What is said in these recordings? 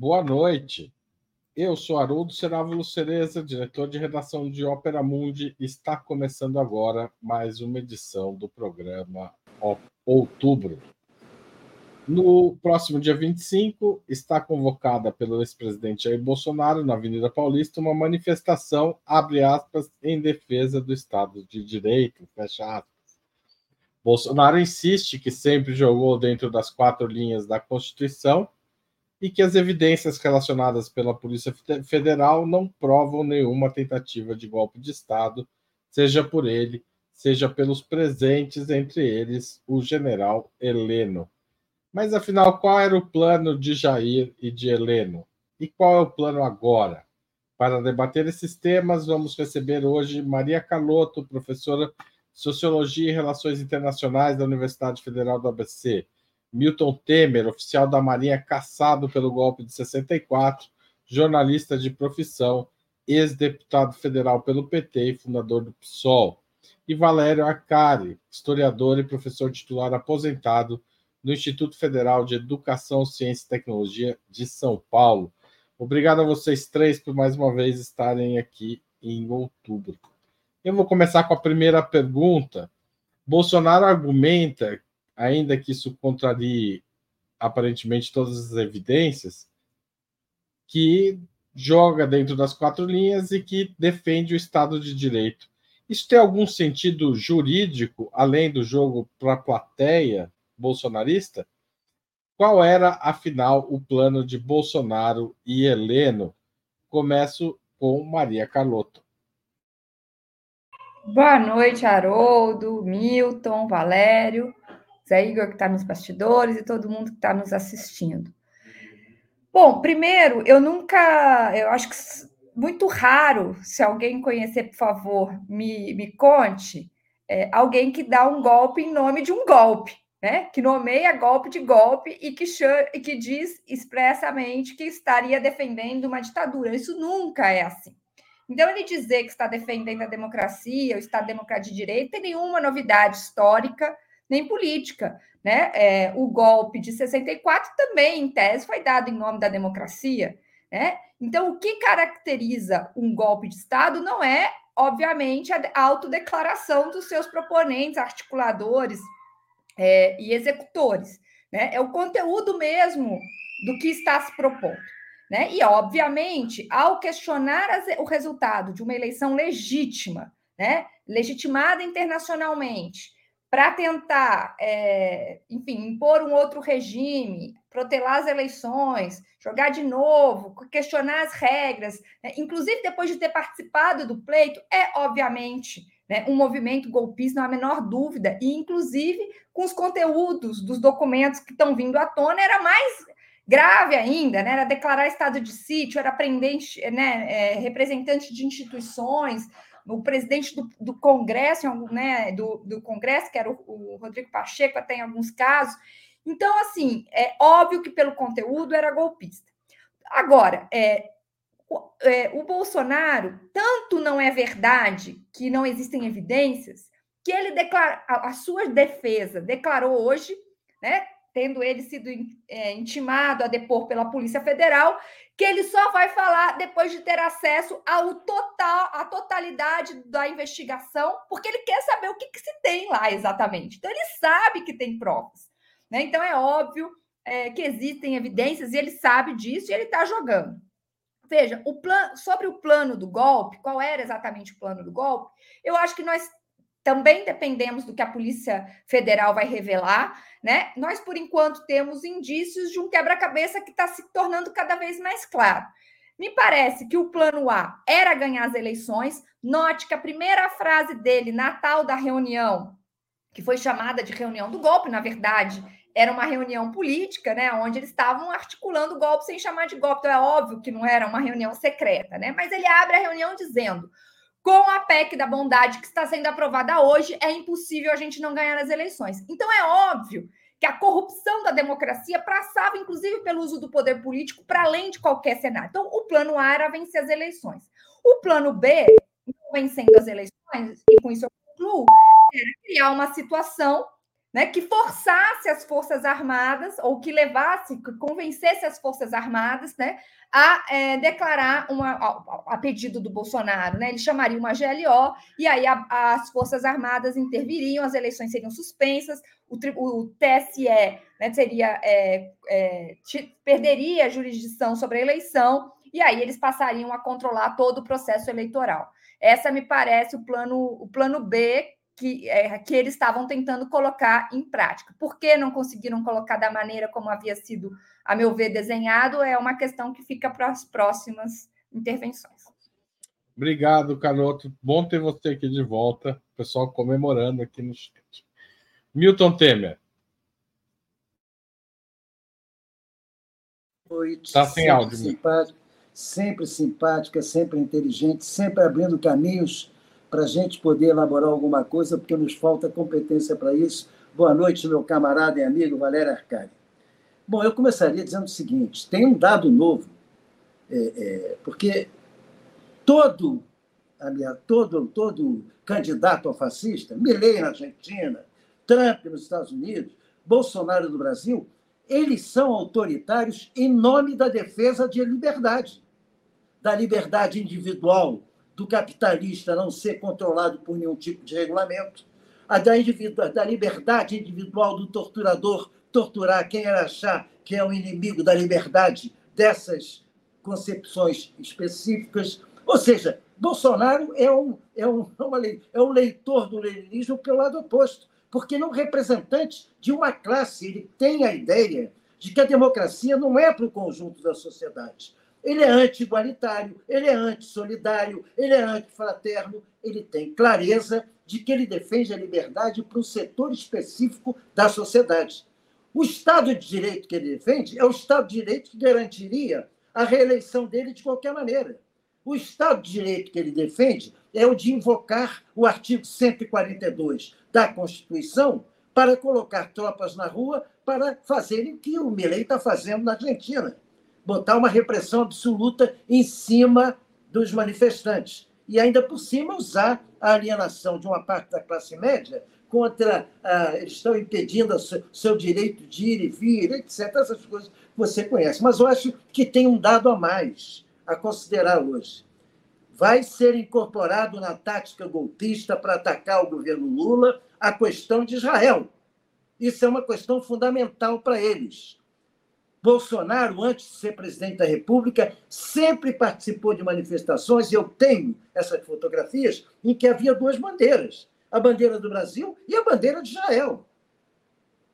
Boa noite. Eu sou Haroldo Cerávulo Cereza, diretor de redação de Ópera Mundi. Está começando agora mais uma edição do programa Outubro. No próximo dia 25, está convocada pelo ex-presidente Jair Bolsonaro, na Avenida Paulista, uma manifestação, abre aspas, em defesa do Estado de Direito, fecha aspas. Bolsonaro insiste que sempre jogou dentro das quatro linhas da Constituição e que as evidências relacionadas pela Polícia Federal não provam nenhuma tentativa de golpe de Estado, seja por ele, seja pelos presentes, entre eles o general Heleno. Mas afinal, qual era o plano de Jair e de Heleno? E qual é o plano agora? Para debater esses temas, vamos receber hoje Maria Caloto, professora de Sociologia e Relações Internacionais da Universidade Federal do ABC. Milton Temer, oficial da Marinha caçado pelo golpe de 64, jornalista de profissão, ex-deputado federal pelo PT e fundador do PSOL. E Valério Arcari, historiador e professor titular aposentado no Instituto Federal de Educação, Ciência e Tecnologia de São Paulo. Obrigado a vocês três por mais uma vez estarem aqui em outubro. Eu vou começar com a primeira pergunta. Bolsonaro argumenta ainda que isso contrarie aparentemente todas as evidências, que joga dentro das quatro linhas e que defende o Estado de Direito. Isso tem algum sentido jurídico, além do jogo para a plateia bolsonarista? Qual era, afinal, o plano de Bolsonaro e Heleno? Começo com Maria Carlotto. Boa noite, Haroldo, Milton, Valério. Zé Igor, que está nos bastidores, e todo mundo que está nos assistindo. Bom, primeiro, eu nunca, eu acho que muito raro, se alguém conhecer, por favor, me, me conte, é, alguém que dá um golpe em nome de um golpe, né? Que nomeia golpe de golpe e que, e que diz expressamente que estaria defendendo uma ditadura. Isso nunca é assim. Então, ele dizer que está defendendo a democracia, o Estado Democrático de Direito, tem nenhuma novidade histórica nem política. Né? É, o golpe de 64 também, em tese, foi dado em nome da democracia. Né? Então, o que caracteriza um golpe de Estado não é, obviamente, a autodeclaração dos seus proponentes, articuladores é, e executores. Né? É o conteúdo mesmo do que está se propondo. Né? E, obviamente, ao questionar as, o resultado de uma eleição legítima, né? legitimada internacionalmente, para tentar, é, enfim, impor um outro regime, protelar as eleições, jogar de novo, questionar as regras, né? inclusive depois de ter participado do pleito, é obviamente né, um movimento golpista, não há a menor dúvida, e inclusive com os conteúdos dos documentos que estão vindo à tona, era mais grave ainda, né? Era declarar estado de sítio, era prender né, é, representante de instituições, o presidente do, do Congresso, né, do, do, Congresso, que era o, o, Rodrigo Pacheco, até em alguns casos. Então, assim, é óbvio que pelo conteúdo era golpista. Agora, é, o, é, o Bolsonaro, tanto não é verdade que não existem evidências, que ele declara, a, a sua defesa declarou hoje, né, tendo ele sido é, intimado a depor pela Polícia Federal, que ele só vai falar depois de ter acesso ao total, à totalidade da investigação, porque ele quer saber o que, que se tem lá exatamente. Então, ele sabe que tem provas. Né? Então, é óbvio é, que existem evidências e ele sabe disso e ele está jogando. Veja, o plan... sobre o plano do golpe, qual era exatamente o plano do golpe? Eu acho que nós também dependemos do que a Polícia Federal vai revelar, né? Nós, por enquanto, temos indícios de um quebra-cabeça que está se tornando cada vez mais claro. Me parece que o plano A era ganhar as eleições. Note que a primeira frase dele na tal da reunião, que foi chamada de reunião do golpe, na verdade, era uma reunião política, né, onde eles estavam articulando o golpe sem chamar de golpe. Então é óbvio que não era uma reunião secreta, né? Mas ele abre a reunião dizendo: com a PEC da bondade que está sendo aprovada hoje, é impossível a gente não ganhar as eleições. Então, é óbvio que a corrupção da democracia passava, inclusive, pelo uso do poder político para além de qualquer cenário. Então, o plano A era vencer as eleições. O plano B, vencendo as eleições, e com isso eu concluo, era criar uma situação né, que forçasse as Forças Armadas, ou que levasse, que convencesse as Forças Armadas né, a é, declarar, uma, a, a, pedido do Bolsonaro, né, ele chamaria uma GLO, e aí a, as Forças Armadas interviriam, as eleições seriam suspensas, o, o TSE né, seria, é, é, perderia a jurisdição sobre a eleição, e aí eles passariam a controlar todo o processo eleitoral. Essa me parece o plano, o plano B que, é, que eles estavam tentando colocar em prática. Por que não conseguiram colocar da maneira como havia sido, a meu ver, desenhado? É uma questão que fica para as próximas intervenções. Obrigado, Canoto. Bom ter você aqui de volta. O pessoal comemorando aqui no chat. Milton Temer. Está sem áudio. Simpática, sempre simpática, sempre inteligente, sempre abrindo caminhos para a gente poder elaborar alguma coisa, porque nos falta competência para isso. Boa noite, meu camarada e amigo Valério Arcari. Bom, eu começaria dizendo o seguinte: tem um dado novo, é, é, porque todo, minha, todo, todo candidato ao fascista, Milley na Argentina, Trump nos Estados Unidos, Bolsonaro no Brasil, eles são autoritários em nome da defesa de liberdade, da liberdade individual, do capitalista não ser controlado por nenhum tipo de regulamento, a da, da liberdade individual do torturador torturar quem ele achar que é o inimigo da liberdade dessas concepções específicas. Ou seja, Bolsonaro é um, é um, é um leitor do leninismo pelo lado oposto, porque não representante de uma classe. Ele tem a ideia de que a democracia não é para o conjunto da sociedade. Ele é anti-igualitário, ele é anti-solidário, ele é anti-fraterno, ele tem clareza de que ele defende a liberdade para um setor específico da sociedade. O Estado de Direito que ele defende é o Estado de Direito que garantiria a reeleição dele de qualquer maneira. O Estado de Direito que ele defende é o de invocar o artigo 142 da Constituição para colocar tropas na rua para fazerem o que o Milei está fazendo na Argentina botar uma repressão absoluta em cima dos manifestantes. E ainda por cima usar a alienação de uma parte da classe média contra. Ah, estão impedindo o seu, seu, direito de ir e vir, etc. Essas coisas que você conhece. Mas eu acho que tem um dado a mais a considerar hoje. Vai ser incorporado na tática golpista para atacar o governo Lula a questão de Israel. Isso é uma questão fundamental para eles Bolsonaro, antes de ser presidente da República, sempre participou de manifestações, eu tenho essas fotografias, em que havia duas bandeiras: a bandeira do Brasil e a bandeira de Israel.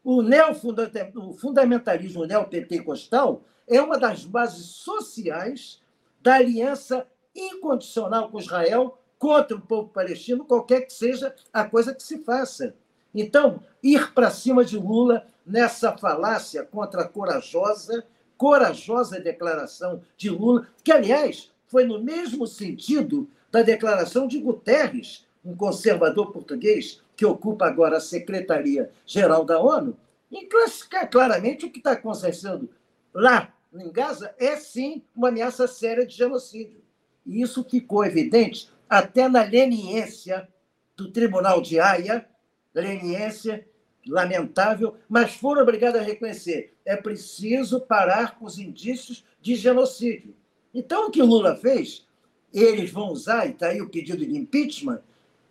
O, o fundamentalismo neopentecostal é uma das bases sociais da aliança incondicional com Israel contra o povo palestino, qualquer que seja a coisa que se faça. Então, ir para cima de Lula nessa falácia contra a corajosa, corajosa declaração de Lula, que, aliás, foi no mesmo sentido da declaração de Guterres, um conservador português que ocupa agora a Secretaria-Geral da ONU, em classificar claramente o que está acontecendo lá em Gaza é sim uma ameaça séria de genocídio. E isso ficou evidente até na leniência do Tribunal de Haia, leniência lamentável, mas foram obrigados a reconhecer: é preciso parar com os indícios de genocídio. Então, o que Lula fez, eles vão usar, e está aí o pedido de impeachment,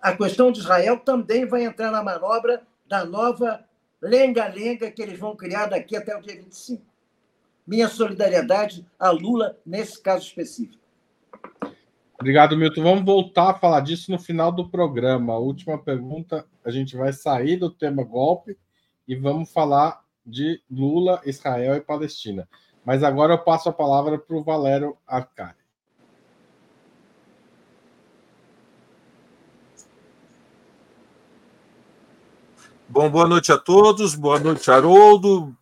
a questão de Israel também vai entrar na manobra da nova lenga-lenga que eles vão criar daqui até o dia 25. Minha solidariedade a Lula nesse caso específico. Obrigado, Milton. Vamos voltar a falar disso no final do programa. A última pergunta, a gente vai sair do tema golpe e vamos falar de Lula, Israel e Palestina. Mas agora eu passo a palavra para o Valério Arcari. Bom, boa noite a todos. Boa noite, Haroldo.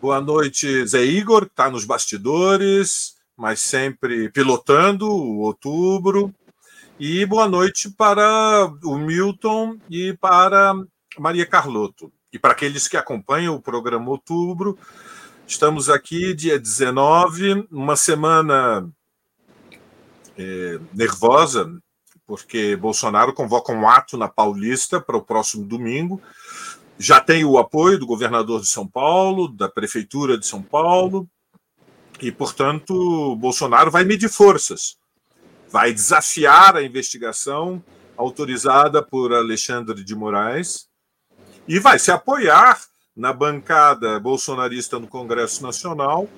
Boa noite, Zé Igor, que está nos bastidores mas sempre pilotando o outubro. E boa noite para o Milton e para Maria Carlotto. E para aqueles que acompanham o programa Outubro, estamos aqui dia 19, uma semana é, nervosa, porque Bolsonaro convoca um ato na Paulista para o próximo domingo, já tem o apoio do governador de São Paulo, da prefeitura de São Paulo, e, portanto, Bolsonaro vai medir forças, vai desafiar a investigação autorizada por Alexandre de Moraes e vai se apoiar na bancada bolsonarista no Congresso Nacional,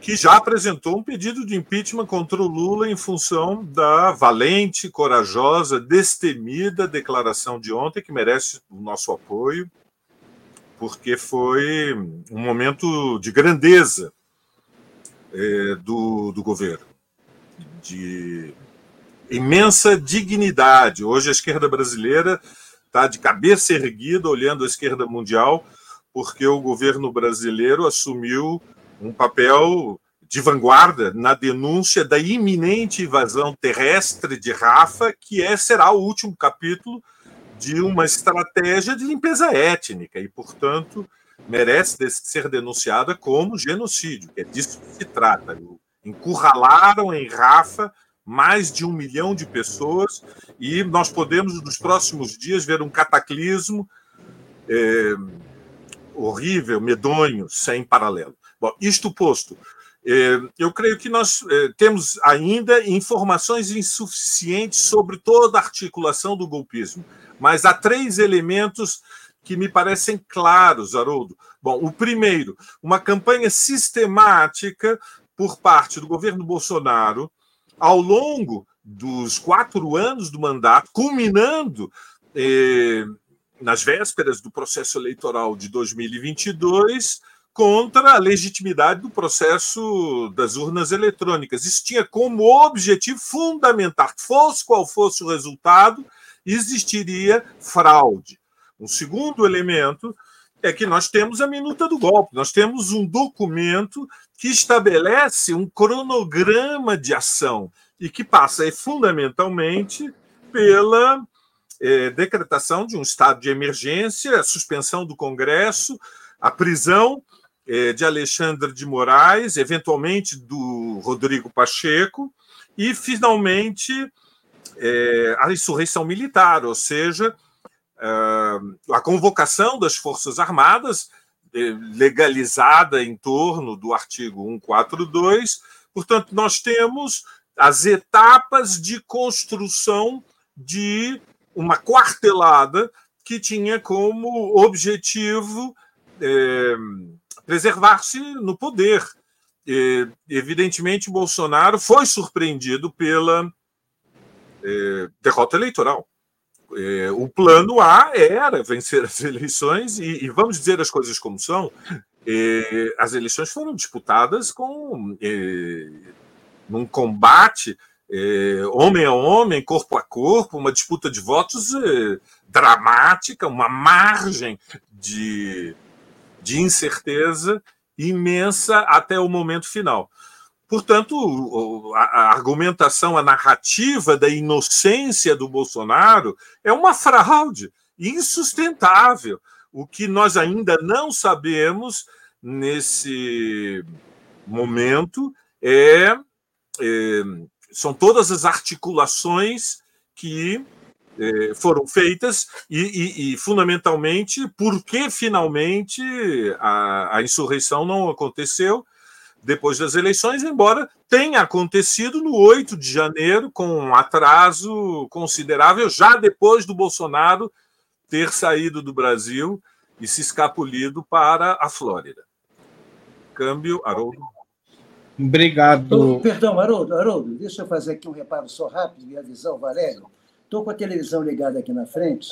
que já apresentou um pedido de impeachment contra o Lula em função da valente, corajosa, destemida declaração de ontem, que merece o nosso apoio, porque foi um momento de grandeza é, do, do governo, de imensa dignidade. Hoje a esquerda brasileira está de cabeça erguida olhando a esquerda mundial, porque o governo brasileiro assumiu um papel de vanguarda na denúncia da iminente invasão terrestre de Rafa, que é, será o último capítulo de uma estratégia de limpeza étnica e, portanto, merece ser denunciada como genocídio, que é disso que se trata. Encurralaram em Rafa mais de um milhão de pessoas, e nós podemos, nos próximos dias, ver um cataclismo é, horrível, medonho, sem paralelo. Bom, isto posto, é, eu creio que nós é, temos ainda informações insuficientes sobre toda a articulação do golpismo, mas há três elementos que me parecem claros, Haroldo. Bom, o primeiro, uma campanha sistemática por parte do governo Bolsonaro ao longo dos quatro anos do mandato, culminando eh, nas vésperas do processo eleitoral de 2022, contra a legitimidade do processo das urnas eletrônicas. Isso tinha como objetivo fundamental, fosse qual fosse o resultado, existiria fraude. Um segundo elemento é que nós temos a minuta do golpe, nós temos um documento que estabelece um cronograma de ação e que passa fundamentalmente pela é, decretação de um estado de emergência, a suspensão do Congresso, a prisão é, de Alexandre de Moraes, eventualmente do Rodrigo Pacheco, e, finalmente, é, a insurreição militar, ou seja, a convocação das Forças Armadas, legalizada em torno do artigo 142. Portanto, nós temos as etapas de construção de uma quartelada que tinha como objetivo é, preservar-se no poder. E, evidentemente, Bolsonaro foi surpreendido pela é, derrota eleitoral. É, o plano A era vencer as eleições, e, e vamos dizer as coisas como são: é, as eleições foram disputadas com é, num combate é, homem a homem, corpo a corpo, uma disputa de votos é, dramática, uma margem de, de incerteza imensa até o momento final. Portanto, a argumentação, a narrativa da inocência do Bolsonaro é uma fraude insustentável. O que nós ainda não sabemos nesse momento é, é são todas as articulações que é, foram feitas e, e, e, fundamentalmente, por que finalmente a, a insurreição não aconteceu depois das eleições, embora tenha acontecido no 8 de janeiro, com um atraso considerável, já depois do Bolsonaro ter saído do Brasil e se escapulido para a Flórida. Câmbio, Haroldo. Obrigado. perdão, Haroldo, Haroldo, deixa eu fazer aqui um reparo só rápido e avisar o Valério. Estou com a televisão ligada aqui na frente,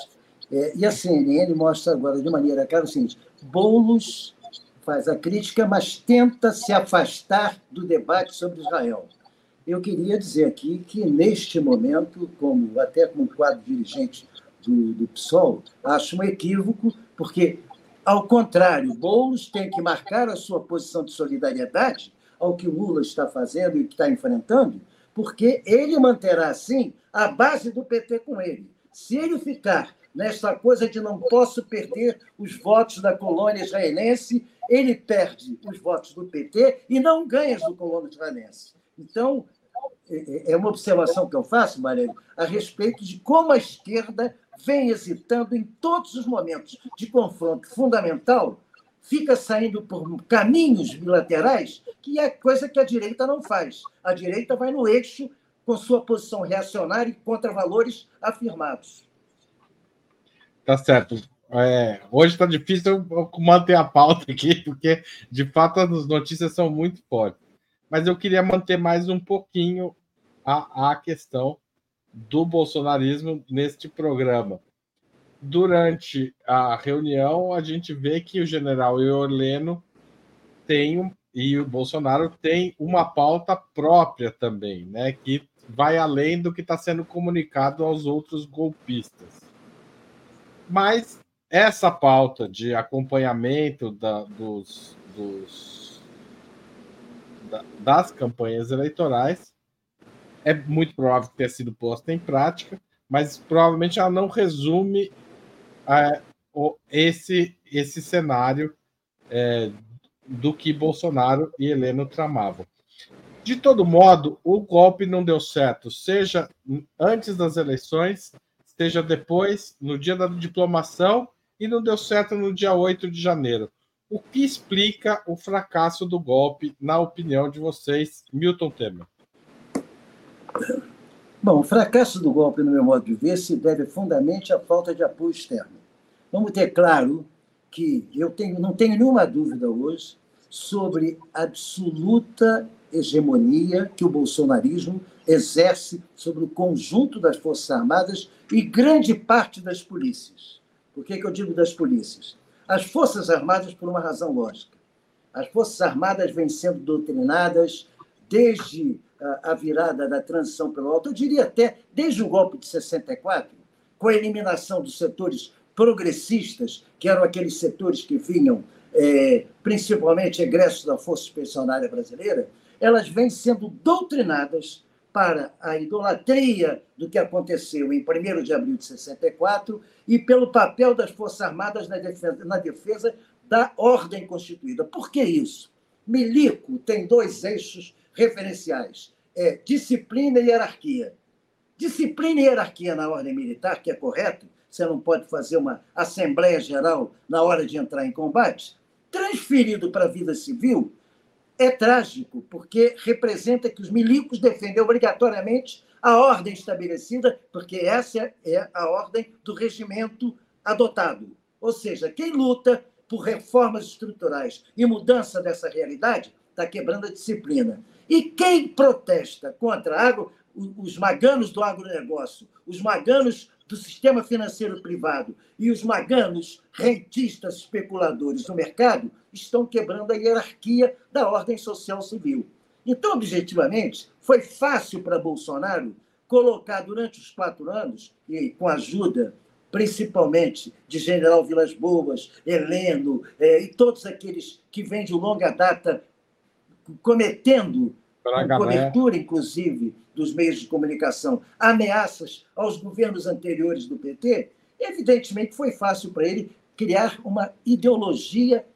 é, e a CNN mostra agora de maneira clara o seguinte: bolos faz a crítica, mas tenta se afastar do debate sobre Israel. Eu queria dizer aqui que, neste momento, como até como quadro dirigente do, do PSOL, acho um equívoco, porque, ao contrário, Boulos tem que marcar a sua posição de solidariedade ao que o Lula está fazendo e que está enfrentando, porque ele manterá, assim, a base do PT com ele. Se ele ficar nessa coisa de não posso perder os votos da colônia israelense, ele perde os votos do PT e não ganha os do colônia israelense. Então, é, é uma observação que eu faço, Marelo, a respeito de como a esquerda vem hesitando em todos os momentos de confronto fundamental, fica saindo por caminhos bilaterais, que é coisa que a direita não faz. A direita vai no eixo com sua posição reacionária e contra valores afirmados. Tá certo. É, hoje está difícil manter a pauta aqui, porque de fato as notícias são muito fortes. Mas eu queria manter mais um pouquinho a, a questão do bolsonarismo neste programa. Durante a reunião, a gente vê que o general Eorleno tem e o Bolsonaro tem uma pauta própria também, né? Que vai além do que está sendo comunicado aos outros golpistas. Mas essa pauta de acompanhamento da, dos, dos da, das campanhas eleitorais é muito provável que tenha sido posta em prática, mas provavelmente ela não resume é, esse, esse cenário é, do que Bolsonaro e Heleno tramavam. De todo modo, o golpe não deu certo, seja antes das eleições, seja depois, no dia da diplomação, e não deu certo no dia 8 de janeiro. O que explica o fracasso do golpe, na opinião de vocês, Milton Temer? Bom, o fracasso do golpe, no meu modo de ver, se deve fundamentalmente à falta de apoio externo. Vamos ter claro que eu tenho, não tenho nenhuma dúvida hoje sobre absoluta hegemonia que o bolsonarismo exerce sobre o conjunto das Forças Armadas e grande parte das polícias. Por que, que eu digo das polícias? As Forças Armadas, por uma razão lógica. As Forças Armadas vêm sendo doutrinadas desde a virada da transição pelo alto, eu diria até desde o golpe de 64, com a eliminação dos setores progressistas, que eram aqueles setores que vinham é, principalmente egressos da Força Expedicionária Brasileira, elas vêm sendo doutrinadas para a idolatria do que aconteceu em 1 de abril de 64 e pelo papel das Forças Armadas na defesa, na defesa da ordem constituída. Por que isso? Milico tem dois eixos referenciais: é disciplina e hierarquia. Disciplina e hierarquia na ordem militar, que é correto, você não pode fazer uma Assembleia Geral na hora de entrar em combate. Transferido para a vida civil, é trágico, porque representa que os milicos defendem obrigatoriamente a ordem estabelecida, porque essa é a ordem do regimento adotado. Ou seja, quem luta por reformas estruturais e mudança dessa realidade está quebrando a disciplina. E quem protesta contra agro, os maganos do agronegócio, os maganos do sistema financeiro privado e os maganos rentistas especuladores do mercado estão quebrando a hierarquia da ordem social civil. Então, objetivamente, foi fácil para Bolsonaro colocar durante os quatro anos, e com a ajuda principalmente de General Vilas Boas, Heleno, eh, e todos aqueles que vêm de longa data cometendo com cobertura, inclusive, dos meios de comunicação, ameaças aos governos anteriores do PT, evidentemente foi fácil para ele criar uma ideologia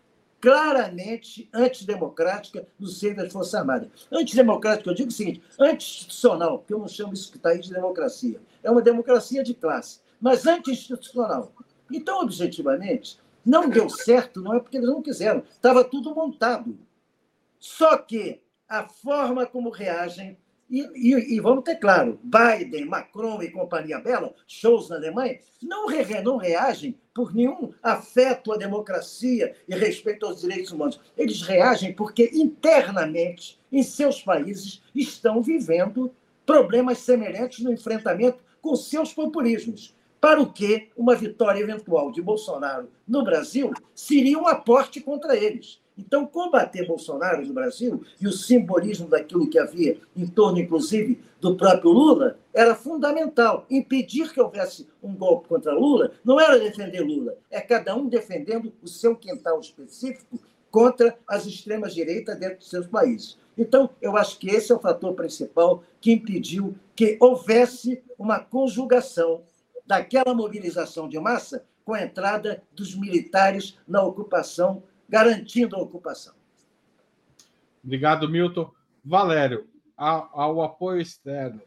claramente antidemocrática no seio das Forças Armadas. Antidemocrática, eu digo o seguinte, anti-institucional, porque eu não chamo isso que está aí de democracia. É uma democracia de classe, mas anti-institucional. Então, objetivamente, não deu certo, não é porque eles não quiseram, estava tudo montado. Só que a forma como reagem. E, e, e, vamos ter claro, Biden, Macron e companhia bela, shows na Alemanha, não, re, não reagem por nenhum afeto à democracia e respeito aos direitos humanos. Eles reagem porque internamente, em seus países, estão vivendo problemas semelhantes no enfrentamento com seus populismos. Para o que uma vitória eventual de Bolsonaro no Brasil seria um aporte contra eles. Então, combater Bolsonaro no Brasil e o simbolismo daquilo que havia em torno, inclusive, do próprio Lula, era fundamental. Impedir que houvesse um golpe contra Lula não era defender Lula, é cada um defendendo o seu quintal específico contra as extremas-direitas dentro dos seus países. Então, eu acho que esse é o fator principal que impediu que houvesse uma conjugação daquela mobilização de massa com a entrada dos militares na ocupação garantindo a ocupação. Obrigado, Milton. Valério, ao apoio externo,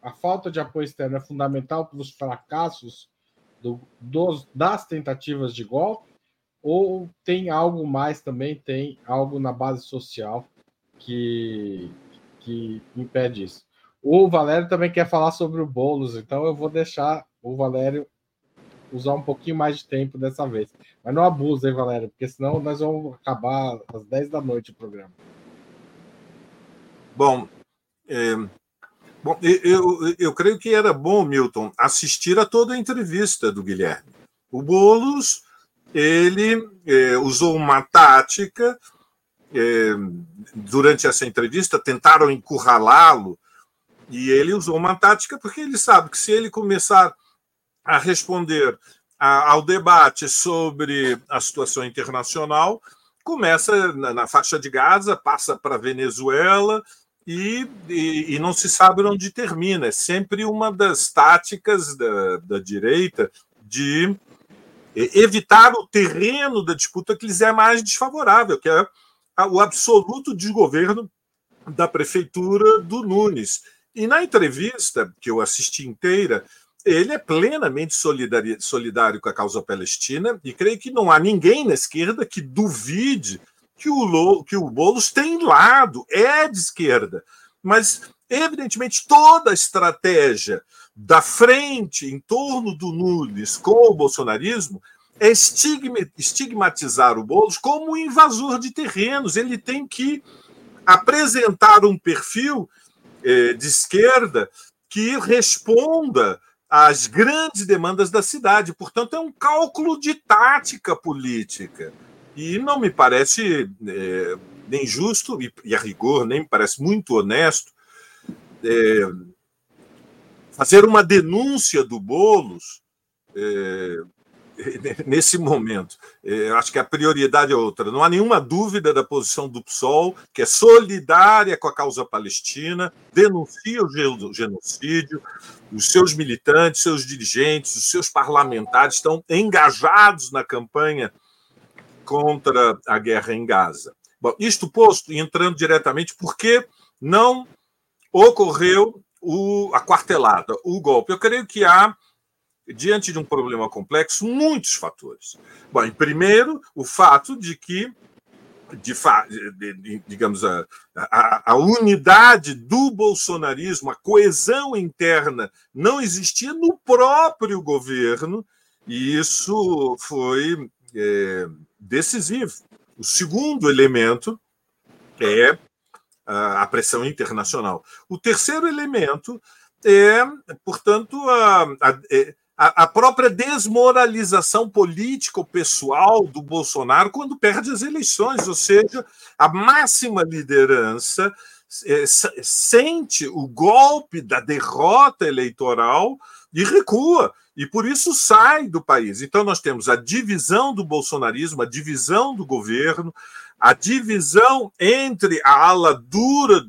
a falta de apoio externo é fundamental para os fracassos do, dos, das tentativas de golpe? Ou tem algo mais também? Tem algo na base social que, que impede isso? O Valério também quer falar sobre o Boulos, então eu vou deixar o Valério usar um pouquinho mais de tempo dessa vez. Mas não abusa, hein, Valério? Porque senão nós vamos acabar às 10 da noite o programa. Bom, é, bom eu, eu, creio que era bom, Milton, assistir a toda a entrevista do Guilherme. O Boulos, ele é, usou uma tática é, durante essa entrevista, tentaram encurralá-lo, e ele usou uma tática porque ele sabe que se ele começar a responder a, ao debate sobre a situação internacional, começa na, na faixa de Gaza, passa para Venezuela e, e, e, não se sabe onde termina. É sempre uma das táticas da, da direita de evitar o terreno da disputa que lhes é mais desfavorável, que é o absoluto desgoverno da prefeitura do Nunes. E na entrevista, que eu assisti inteira, ele é plenamente solidário com a causa palestina e creio que não há ninguém na esquerda que duvide que o, que o Boulos tem lado, é de esquerda. Mas, evidentemente, toda a estratégia da frente em torno do Nunes com o bolsonarismo é estigmatizar o Boulos como um invasor de terrenos. Ele tem que apresentar um perfil eh, de esquerda que responda às grandes demandas da cidade. Portanto, é um cálculo de tática política. E não me parece é, nem justo, e, e, a rigor, nem me parece muito honesto, é, fazer uma denúncia do Boulos é, nesse momento. É, acho que a prioridade é outra. Não há nenhuma dúvida da posição do PSOL, que é solidária com a causa palestina, denuncia o genocídio, os seus militantes, seus dirigentes, os seus parlamentares estão engajados na campanha contra a guerra em Gaza. Bom, isto posto, entrando diretamente, por que não ocorreu o, a quartelada, o golpe? Eu creio que há diante de um problema complexo, muitos fatores. Bom, em primeiro, o fato de que, de, de, digamos, a, a, a, unidade do bolsonarismo, a coesão interna, não existia no próprio governo, e isso foi é, decisivo. O segundo elemento é a pressão internacional. O terceiro elemento é, portanto, a, a, é, a, própria desmoralização política pessoal do Bolsonaro quando perde as eleições, ou seja, a máxima liderança é, sente o golpe da derrota eleitoral e recua, e por isso sai do país. Então, nós temos a divisão do bolsonarismo, a divisão do governo, a divisão entre a ala dura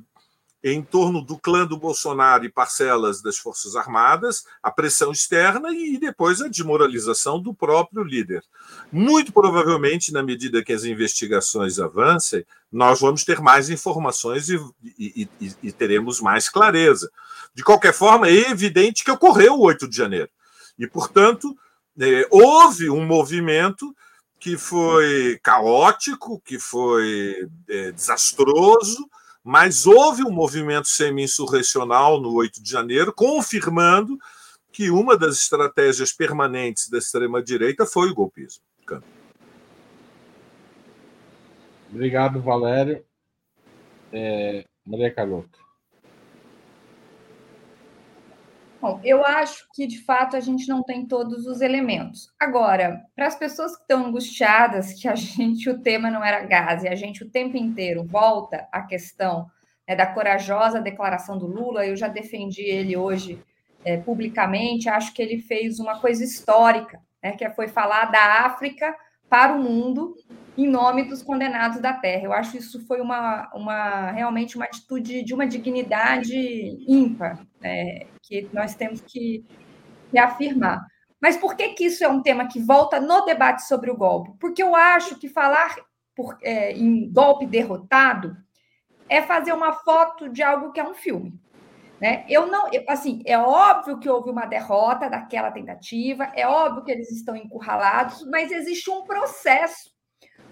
em torno do clã do Bolsonaro e parcelas das Forças Armadas, a pressão externa e depois a desmoralização do próprio líder. Muito provavelmente, na medida que as investigações avancem, nós vamos ter mais informações e, e, e, e teremos mais clareza. De qualquer forma, é evidente que ocorreu o 8 de janeiro. E, portanto, é, houve um movimento que foi caótico, que foi é, desastroso, mas houve um movimento semi-insurrecional no 8 de janeiro, confirmando que uma das estratégias permanentes da extrema-direita foi o golpismo. Obrigado, Valério. É, Maria Carlota. Bom, eu acho que de fato a gente não tem todos os elementos. Agora, para as pessoas que estão angustiadas que a gente o tema não era gás e a gente o tempo inteiro volta à questão né, da corajosa declaração do Lula, eu já defendi ele hoje é, publicamente, acho que ele fez uma coisa histórica, né, que foi falar da África para o mundo em nome dos condenados da terra. Eu acho isso foi uma, uma realmente uma atitude de uma dignidade ímpar, né, que nós temos que, que afirmar. Mas por que, que isso é um tema que volta no debate sobre o golpe? Porque eu acho que falar por, é, em golpe derrotado é fazer uma foto de algo que é um filme. Né? Eu não, assim, é óbvio que houve uma derrota daquela tentativa, é óbvio que eles estão encurralados, mas existe um processo.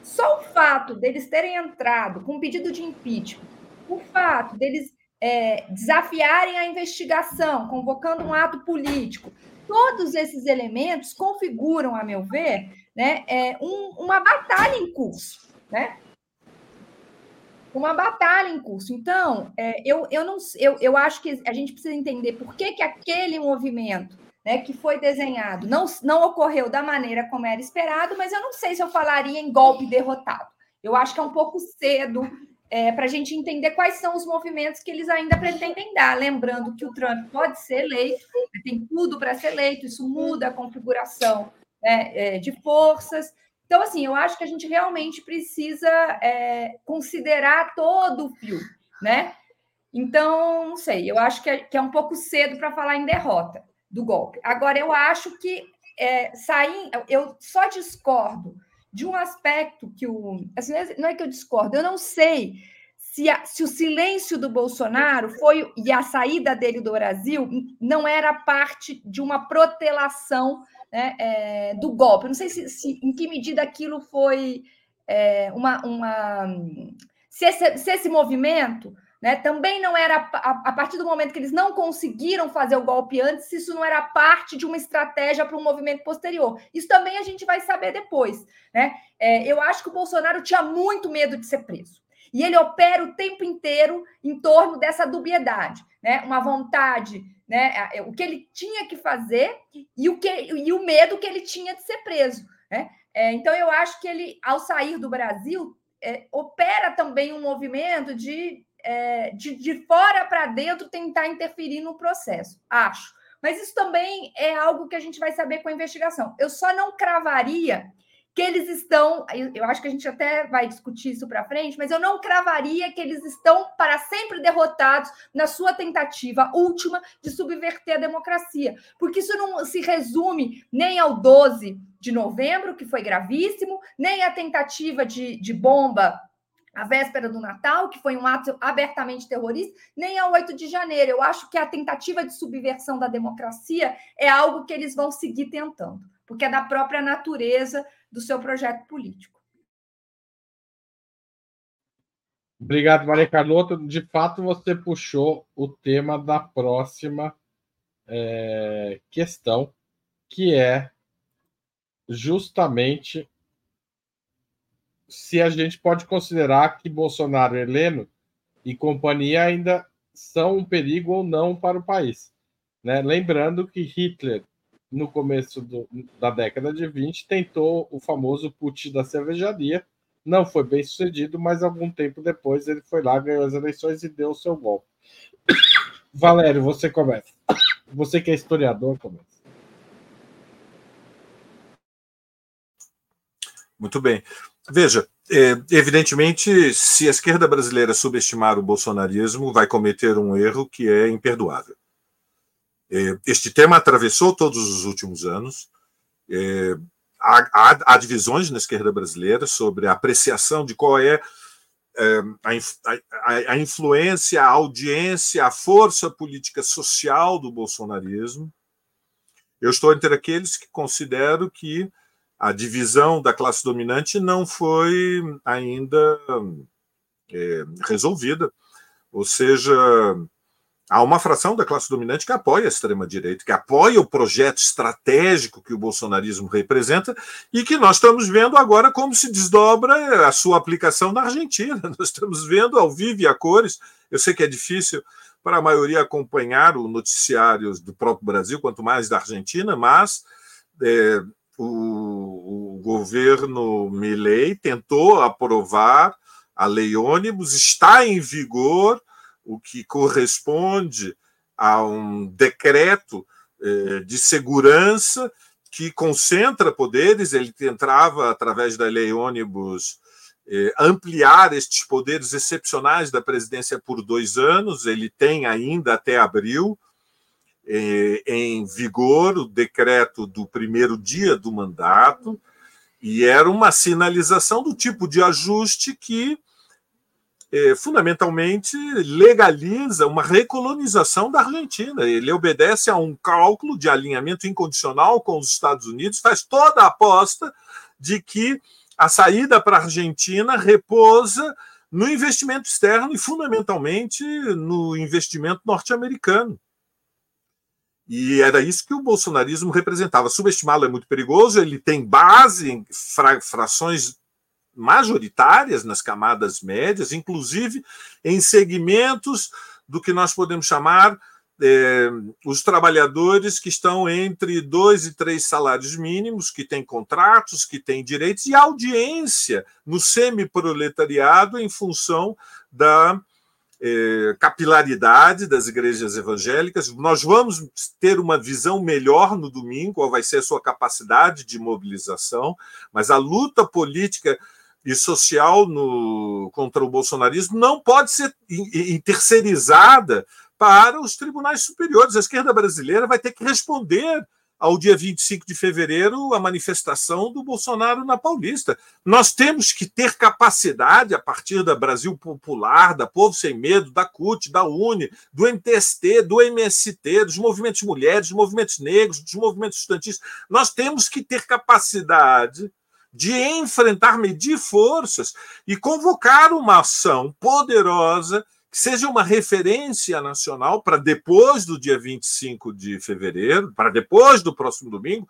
Só o fato deles terem entrado com um pedido de impeachment, o fato deles é, desafiarem a investigação, convocando um ato político, todos esses elementos configuram, a meu ver, né, é, um, uma batalha em curso, né? uma batalha em curso. Então, é, eu, eu, não, eu, eu acho que a gente precisa entender por que, que aquele movimento né, que foi desenhado não, não ocorreu da maneira como era esperado, mas eu não sei se eu falaria em golpe derrotado. Eu acho que é um pouco cedo é, para a gente entender quais são os movimentos que eles ainda pretendem dar. Lembrando que o Trump pode ser eleito, tem tudo para ser eleito, isso muda a configuração né, é, de forças. Então, assim, eu acho que a gente realmente precisa é, considerar todo o fio, né? Então, não sei, eu acho que é, que é um pouco cedo para falar em derrota do golpe. Agora, eu acho que é, sair, eu só discordo de um aspecto que o. Assim, não é que eu discordo, eu não sei se, a, se o silêncio do Bolsonaro foi e a saída dele do Brasil não era parte de uma protelação né, é, do golpe. Não sei se, se, em que medida aquilo foi é, uma. uma se, esse, se esse movimento né, também não era, a, a, partir do momento que eles não conseguiram fazer o golpe antes, isso não era parte de uma estratégia para um movimento posterior. Isso também a gente vai saber depois. Né? É, eu acho que o Bolsonaro tinha muito medo de ser preso. E ele opera o tempo inteiro em torno dessa dubiedade, né? Uma vontade né? É, o que ele tinha que fazer e o, que, e o medo que ele tinha de ser preso. Né? É, então, eu acho que ele, ao sair do Brasil, é, opera também um movimento de, é, de, de fora para dentro tentar interferir no processo, acho. Mas isso também é algo que a gente vai saber com a investigação. Eu só não cravaria que eles estão, eu acho que a gente até vai discutir isso para frente, mas eu não cravaria que eles estão para sempre derrotados na sua tentativa última de subverter a democracia, porque isso não se resume nem ao 12 de novembro, que foi gravíssimo, nem à tentativa de, de bomba a véspera do Natal, que foi um ato abertamente terrorista, nem ao 8 de janeiro. Eu acho que a tentativa de subversão da democracia é algo que eles vão seguir tentando, porque é da própria natureza do seu projeto político. Obrigado, Maria Carlota. De fato, você puxou o tema da próxima é, questão, que é justamente se a gente pode considerar que Bolsonaro, Heleno e companhia ainda são um perigo ou não para o país. Né? Lembrando que Hitler no começo do, da década de 20, tentou o famoso put da cervejaria. Não foi bem sucedido, mas algum tempo depois ele foi lá, ganhou as eleições e deu o seu golpe. Valério, você começa. Você que é historiador, começa. Muito bem. Veja, é, evidentemente, se a esquerda brasileira subestimar o bolsonarismo, vai cometer um erro que é imperdoável. É, este tema atravessou todos os últimos anos. É, há, há, há, divisões na esquerda brasileira sobre a apreciação de qual é, é a, a, a, influência, a audiência, a força política social do bolsonarismo. Eu estou entre aqueles que considero que a divisão da classe dominante não foi ainda é, resolvida. Ou seja, há uma fração da classe dominante que apoia a extrema-direita, que apoia o projeto estratégico que o bolsonarismo representa e que nós estamos vendo agora como se desdobra a sua aplicação na Argentina. Nós estamos vendo ao vivo e a cores. Eu sei que é difícil para a maioria acompanhar o noticiário do próprio Brasil, quanto mais da Argentina, mas é, o, o governo Milei tentou aprovar a lei ônibus, está em vigor o que corresponde a um decreto eh, de segurança que concentra poderes. Ele entrava, através da lei ônibus, eh, ampliar estes poderes excepcionais da presidência por dois anos. Ele tem ainda até abril em vigor o decreto do primeiro dia do mandato, e era uma sinalização do tipo de ajuste que é, fundamentalmente legaliza uma recolonização da Argentina. Ele obedece a um cálculo de alinhamento incondicional com os Estados Unidos, faz toda a aposta de que a saída para a Argentina repousa no investimento externo e, fundamentalmente, no investimento norte-americano. E era isso que o bolsonarismo representava. Subestimá-lo é muito perigoso, ele tem base em fra frações majoritárias nas camadas médias, inclusive em segmentos do que nós podemos chamar é, os trabalhadores que estão entre dois e três salários mínimos, que têm contratos, que têm direitos, e audiência no semi-proletariado em função da capilaridade das igrejas evangélicas. Nós vamos ter uma visão melhor no domingo, qual vai ser a sua capacidade de mobilização, mas a luta política e social no, contra o bolsonarismo não pode ser terceirizada para os tribunais superiores. A esquerda brasileira vai ter que responder ao dia 25 de fevereiro a manifestação do Bolsonaro na Paulista. Nós temos que ter capacidade, a partir da Brasil Popular, da Povo Sem Medo, da CUT, da UNE, do MTST, do MST, dos movimentos mulheres, dos movimentos negros, dos movimentos estudantis, nós temos que ter capacidade de enfrentar, medir forças e convocar uma ação poderosa que seja uma referência nacional para depois do dia 25 de fevereiro, para depois do próximo domingo.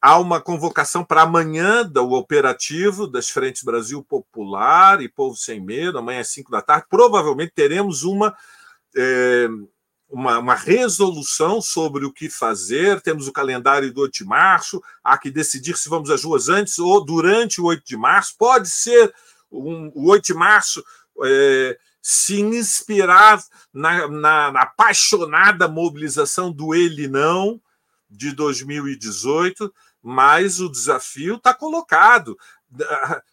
Há uma convocação para amanhã do operativo das Frentes Brasil Popular e Povo Sem Medo, amanhã às 5 da tarde. Provavelmente teremos uma. É, uma, uma, resolução sobre o que fazer. Temos o calendário do 8 de março, há que decidir se vamos às ruas antes ou durante o 8 de março. Pode ser um, o 8 de março é, se inspirar na, na, na, apaixonada mobilização do Ele Não de 2018, mas o desafio está colocado.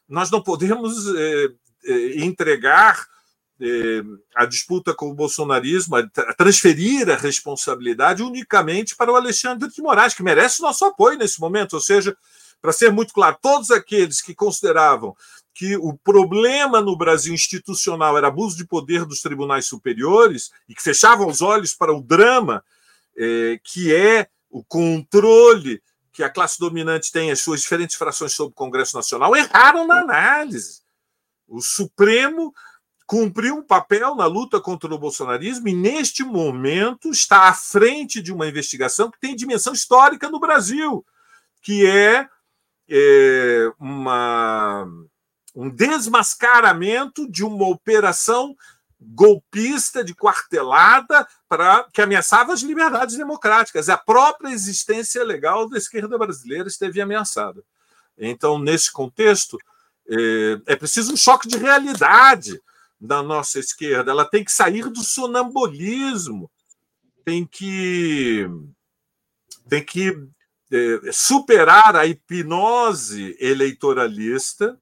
Nós não podemos é, é, entregar é, a disputa com o bolsonarismo, transferir a responsabilidade unicamente para o Alexandre de Moraes, que merece nosso apoio nesse momento. Ou seja, para ser muito claro, todos aqueles que consideravam que o problema no Brasil institucional era abuso de poder dos tribunais superiores e que fechavam os olhos para o drama é, que é o controle que a classe dominante tem as suas diferentes frações sobre o Congresso Nacional, erraram na análise. O Supremo cumpriu um papel na luta contra o bolsonarismo e, neste momento, está à frente de uma investigação que tem dimensão histórica no Brasil, que é, é uma, um desmascaramento de uma operação golpista de quartelada para que ameaçava as liberdades democráticas. A própria existência legal da esquerda brasileira esteve ameaçada. Então, nesse contexto, é, é preciso um choque de realidade da nossa esquerda, ela tem que sair do sonambulismo, tem que tem que é, superar a hipnose eleitoralista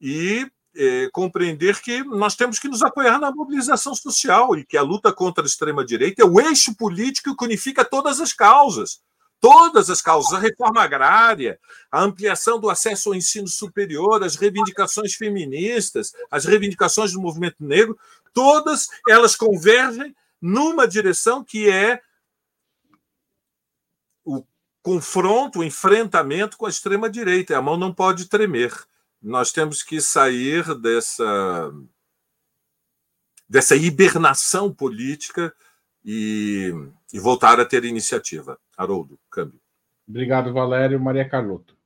e é, compreender que nós temos que nos apoiar na mobilização social e que a luta contra a extrema-direita é o eixo político que unifica todas as causas todas as causas, a reforma agrária, a ampliação do acesso ao ensino superior, as reivindicações feministas, as reivindicações do movimento negro, todas elas convergem numa direção que é o confronto, o enfrentamento com a extrema direita. A mão não pode tremer. Nós temos que sair dessa dessa hibernação política e, e voltar a ter iniciativa. Haroldo, câmbio. Obrigado, Valério. Maria Carlotto.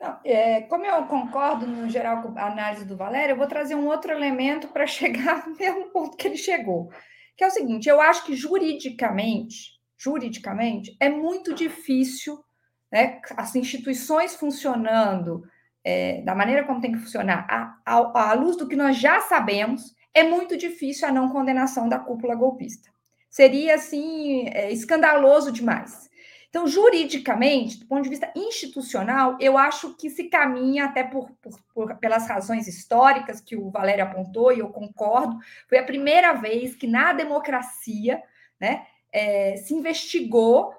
Não, é, como eu concordo, no geral, com a análise do Valério, eu vou trazer um outro elemento para chegar no mesmo ponto que ele chegou, que é o seguinte: eu acho que juridicamente, juridicamente, é muito difícil né, as instituições funcionando é, da maneira como tem que funcionar, à, à, à luz do que nós já sabemos, é muito difícil a não condenação da cúpula golpista. Seria, assim, é, escandaloso demais. Então, juridicamente, do ponto de vista institucional, eu acho que se caminha, até por, por, por, pelas razões históricas que o Valério apontou, e eu concordo, foi a primeira vez que na democracia né, é, se investigou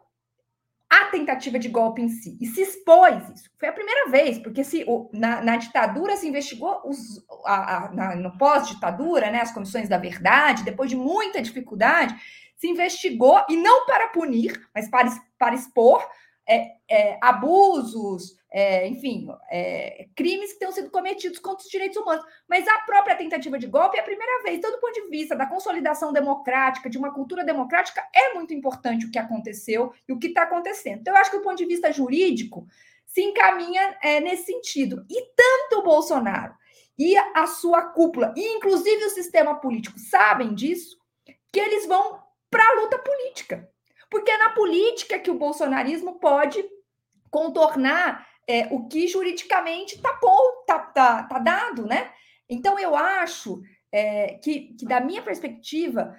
a tentativa de golpe em si e se expôs isso. Foi a primeira vez, porque se o, na, na, ditadura se investigou os, a, a, na, no pós-ditadura, né, as comissões da verdade, depois de muita dificuldade, se investigou e não para punir, mas para, para expor é, é, abusos, é, enfim, é, crimes que tenham sido cometidos contra os direitos humanos. Mas a própria tentativa de golpe é a primeira vez. Então, do ponto de vista da consolidação democrática, de uma cultura democrática, é muito importante o que aconteceu e o que está acontecendo. Então, eu acho que, do ponto de vista jurídico, se encaminha é, nesse sentido. E tanto o Bolsonaro e a sua cúpula, e inclusive o sistema político, sabem disso, que eles vão para a luta política. Porque é na política que o bolsonarismo pode contornar é, o que juridicamente está tá, tá, tá dado, né? Então, eu acho é, que, que, da minha perspectiva,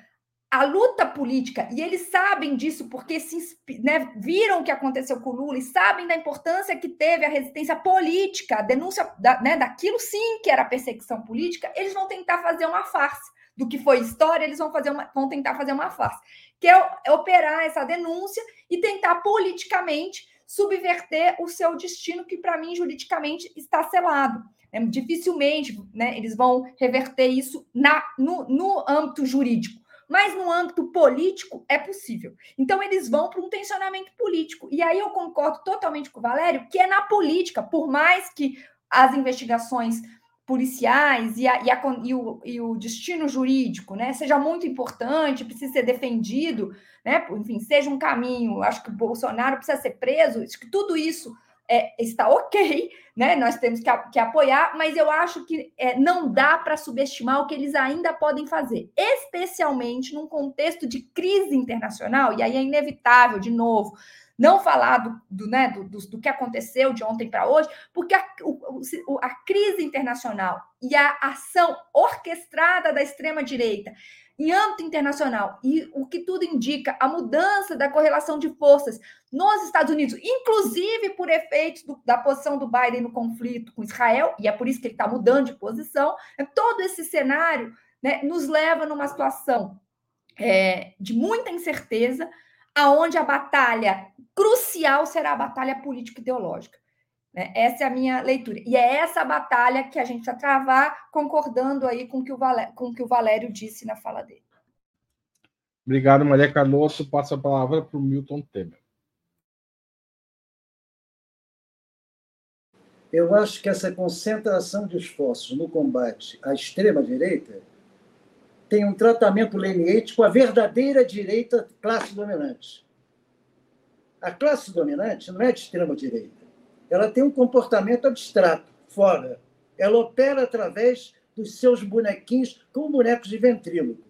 a luta política, e eles sabem disso porque se, né, viram o que aconteceu com o Lula e sabem da importância que teve a resistência política, a denúncia da, né, daquilo sim que era perseguição política, eles vão tentar fazer uma farsa do que foi história, eles vão, fazer uma, vão tentar fazer uma farsa, que é, é operar essa denúncia e tentar politicamente subverter o seu destino, que para mim juridicamente está selado. É, dificilmente né, eles vão reverter isso na, no, no âmbito jurídico. Mas no âmbito político é possível. Então, eles vão para um tensionamento político. E aí eu concordo totalmente com o Valério, que é na política, por mais que as investigações policiais e, a, e, a, e, o, e, o, destino jurídico né, seja muito importante, precisa ser defendido, né, enfim, seja um caminho. Acho que Bolsonaro precisa ser preso, acho que tudo isso é, está ok, né? Nós temos que, que apoiar, mas eu acho que é, não dá para subestimar o que eles ainda podem fazer, especialmente num contexto de crise internacional, e aí é inevitável, de novo, não falar do, do, né, do, do, do que aconteceu de ontem para hoje, porque a, o, a crise internacional e a ação orquestrada da extrema-direita em âmbito internacional e o que tudo indica, a mudança da correlação de forças nos Estados Unidos, inclusive por efeitos do, da posição do Biden no conflito com Israel, e é por isso que ele está mudando de posição, é todo esse cenário né, nos leva numa situação é, de muita incerteza, aonde a batalha crucial será a batalha político-ideológica. Né? Essa é a minha leitura. E é essa batalha que a gente vai travar, concordando aí com que o Valério, com o que o Valério disse na fala dele. Obrigado, Maria Cardoso. Passo a palavra para o Milton Temer. Eu acho que essa concentração de esforços no combate à extrema-direita tem um tratamento leniente com a verdadeira direita classe dominante. A classe dominante não é de extrema-direita. Ela tem um comportamento abstrato, fora. Ela opera através dos seus bonequinhos, como bonecos de ventríloco.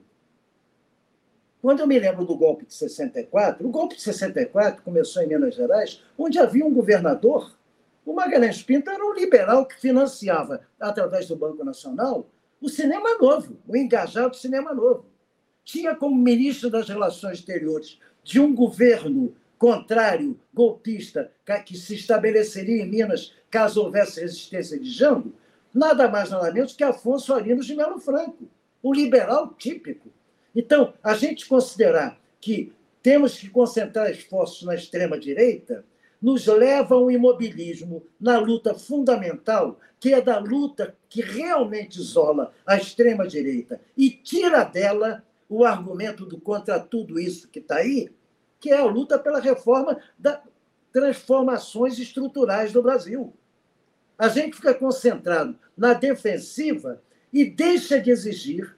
Quando eu me lembro do golpe de 64, o golpe de 64 começou em Minas Gerais, onde havia um governador. O Magalhães Pinto era um liberal que financiava, através do Banco Nacional, o cinema novo, o engajado cinema novo. Tinha como ministro das Relações Exteriores de um governo contrário, golpista, que se estabeleceria em Minas caso houvesse resistência de Jango, nada mais nada menos que Afonso Arinos de Melo Franco, o liberal típico. Então, a gente considerar que temos que concentrar esforços na extrema-direita nos leva ao imobilismo na luta fundamental, que é da luta que realmente isola a extrema-direita e tira dela o argumento do contra tudo isso que está aí, que é a luta pela reforma das transformações estruturais do Brasil. A gente fica concentrado na defensiva e deixa de exigir,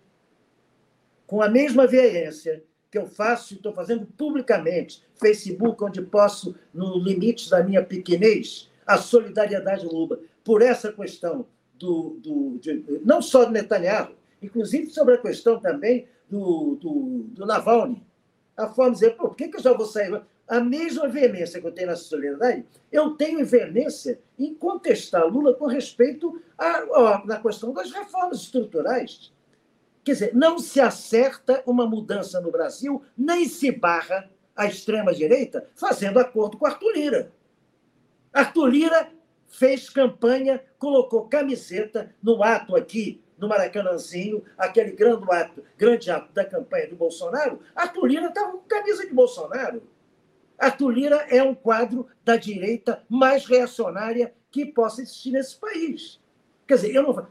com a mesma veemência que eu faço e estou fazendo publicamente, Facebook, onde posso, no limite da minha pequenez, a solidariedade Lula, por essa questão do, do de, não só do Netanyahu, inclusive sobre a questão também do, do, do Navalny, a forma de dizer, por que, que eu já vou sair? A mesma veemência que eu tenho na solidariedade, eu tenho veemência em contestar Lula com respeito à, à, questão das reformas estruturais. Quer dizer, não se acerta uma mudança no Brasil, nem se barra a extrema-direita fazendo acordo com Arthur Lira. Arthur Lira fez campanha, colocou camiseta no ato aqui no Maracanãzinho, aquele grande ato, grande ato da campanha do Bolsonaro, a Lira estava com camisa de Bolsonaro. Arthur Lira é um quadro da direita mais reacionária que possa existir nesse país. Quer dizer, eu não.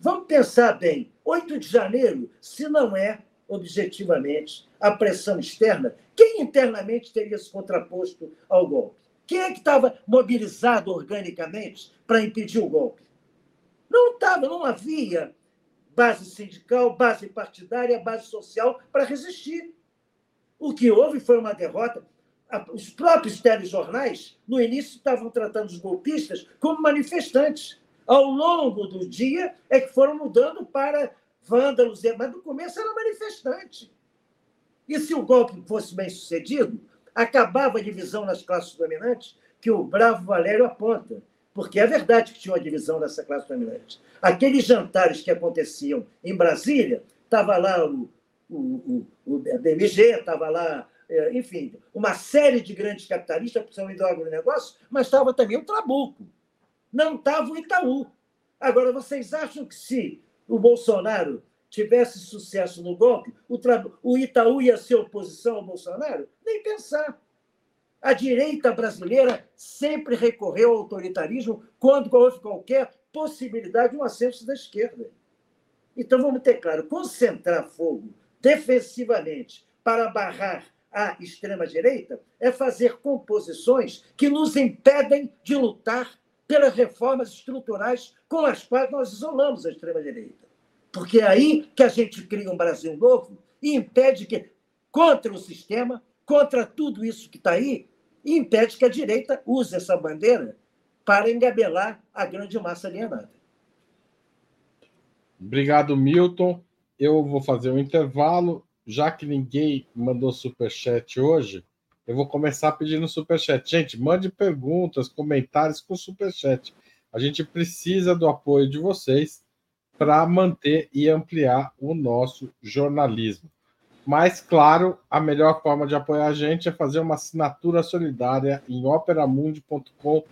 Vamos pensar bem: 8 de janeiro, se não é objetivamente a pressão externa, quem internamente teria se contraposto ao golpe? Quem é que estava mobilizado organicamente para impedir o golpe? Não estava, não havia base sindical, base partidária, base social para resistir. O que houve foi uma derrota. Os próprios telejornais, no início, estavam tratando os golpistas como manifestantes. Ao longo do dia, é que foram mudando para vândalos, mas no começo era manifestante. E se o golpe fosse bem sucedido, acabava a divisão nas classes dominantes que o bravo Valério aponta. Porque é verdade que tinha uma divisão nessa classe dominante. Aqueles jantares que aconteciam em Brasília, estava lá o, o, o, o estava lá, é, enfim, uma série de grandes capitalistas, principalmente do agronegócio, mas estava também o Trabuco. Não estava o Itaú. Agora, vocês acham que se o Bolsonaro tivesse sucesso no golpe, o, o Itaú ia ser oposição ao Bolsonaro? Nem pensar. A direita brasileira sempre recorreu ao autoritarismo quando houve qualquer possibilidade de um ascenso da esquerda. Então, vamos ter claro: concentrar fogo defensivamente para barrar a extrema-direita é fazer composições que nos impedem de lutar pelas reformas estruturais com as quais nós isolamos a extrema-direita. Porque é aí que a gente cria um Brasil novo e impede que, contra o sistema, contra tudo isso que está aí, impede que a direita use essa bandeira para engabelar a grande massa alienada. Obrigado, Milton. Eu vou fazer um intervalo. Já que ninguém mandou superchat hoje, eu vou começar pedindo superchat. Gente, mande perguntas, comentários com superchat. A gente precisa do apoio de vocês para manter e ampliar o nosso jornalismo. Mas, claro, a melhor forma de apoiar a gente é fazer uma assinatura solidária em operamundi.com.br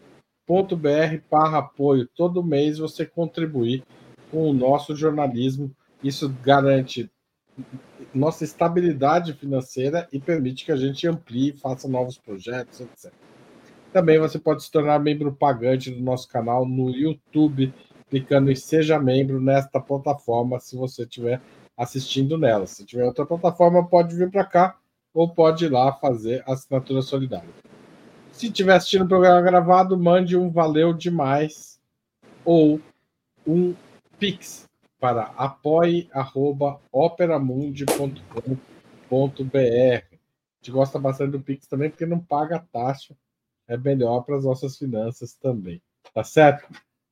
barra apoio. Todo mês você contribuir com o nosso jornalismo. Isso garante nossa estabilidade financeira e permite que a gente amplie, faça novos projetos, etc. Também você pode se tornar membro pagante do nosso canal no YouTube, clicando em Seja Membro nesta plataforma, se você tiver assistindo nela. Se tiver outra plataforma, pode vir para cá ou pode ir lá fazer assinatura solidária. Se estiver assistindo o programa gravado, mande um valeu demais ou um pix para apoie.operamundi.com.br. A gente gosta bastante do pix também porque não paga taxa. É melhor para as nossas finanças também. Tá certo?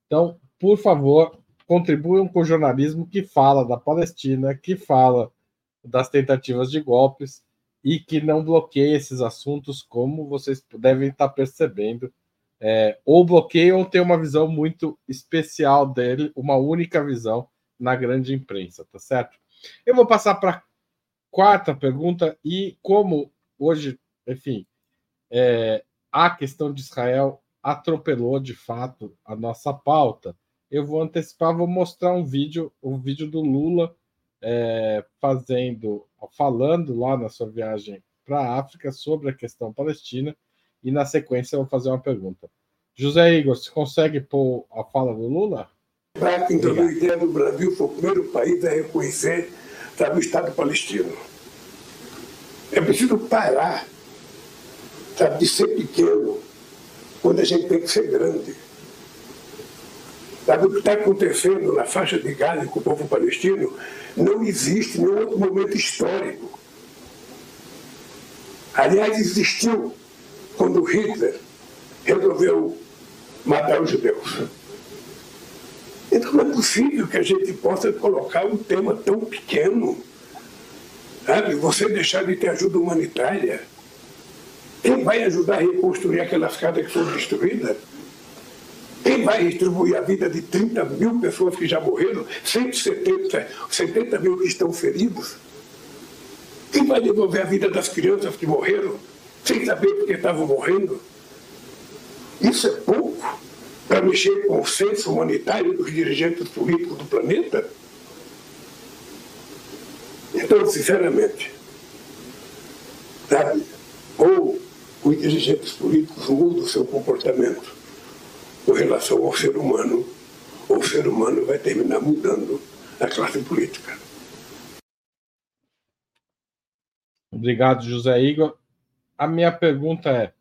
Então, por favor, contribuam com o jornalismo que fala da Palestina, que fala das tentativas de golpes e que não bloqueia esses assuntos, como vocês devem estar percebendo. É, ou bloqueia ou tem uma visão muito especial dele, uma única visão na grande imprensa, tá certo? Eu vou passar para quarta pergunta, e como hoje, enfim, é, a questão de Israel atropelou de fato a nossa pauta, eu vou antecipar, vou mostrar um vídeo, um vídeo do Lula é, fazendo, falando lá na sua viagem para a África sobre a questão palestina, e na sequência eu vou fazer uma pergunta. José Igor, você consegue pôr a fala do Lula? Para em 2010, o Brasil foi o primeiro país a reconhecer sabe, o Estado palestino. É preciso parar sabe, de ser pequeno quando a gente tem que ser grande. Sabe, o que está acontecendo na faixa de Gaza com o povo palestino não existe em nenhum outro momento histórico. Aliás, existiu quando Hitler resolveu matar os judeus. Então não é possível que a gente possa colocar um tema tão pequeno, sabe? Você deixar de ter ajuda humanitária. Quem vai ajudar a reconstruir aquelas casas que foram destruídas? Quem vai distribuir a vida de 30 mil pessoas que já morreram, 170, 70 mil que estão feridos? Quem vai devolver a vida das crianças que morreram, sem saber por que estavam morrendo? Isso é pouco para mexer com o senso humanitário dos dirigentes políticos do planeta? Então, sinceramente, sabe? Ou os dirigentes políticos mudam o seu comportamento com relação ao ser humano, ou o ser humano vai terminar mudando a classe política. Obrigado, José Igor. A minha pergunta é: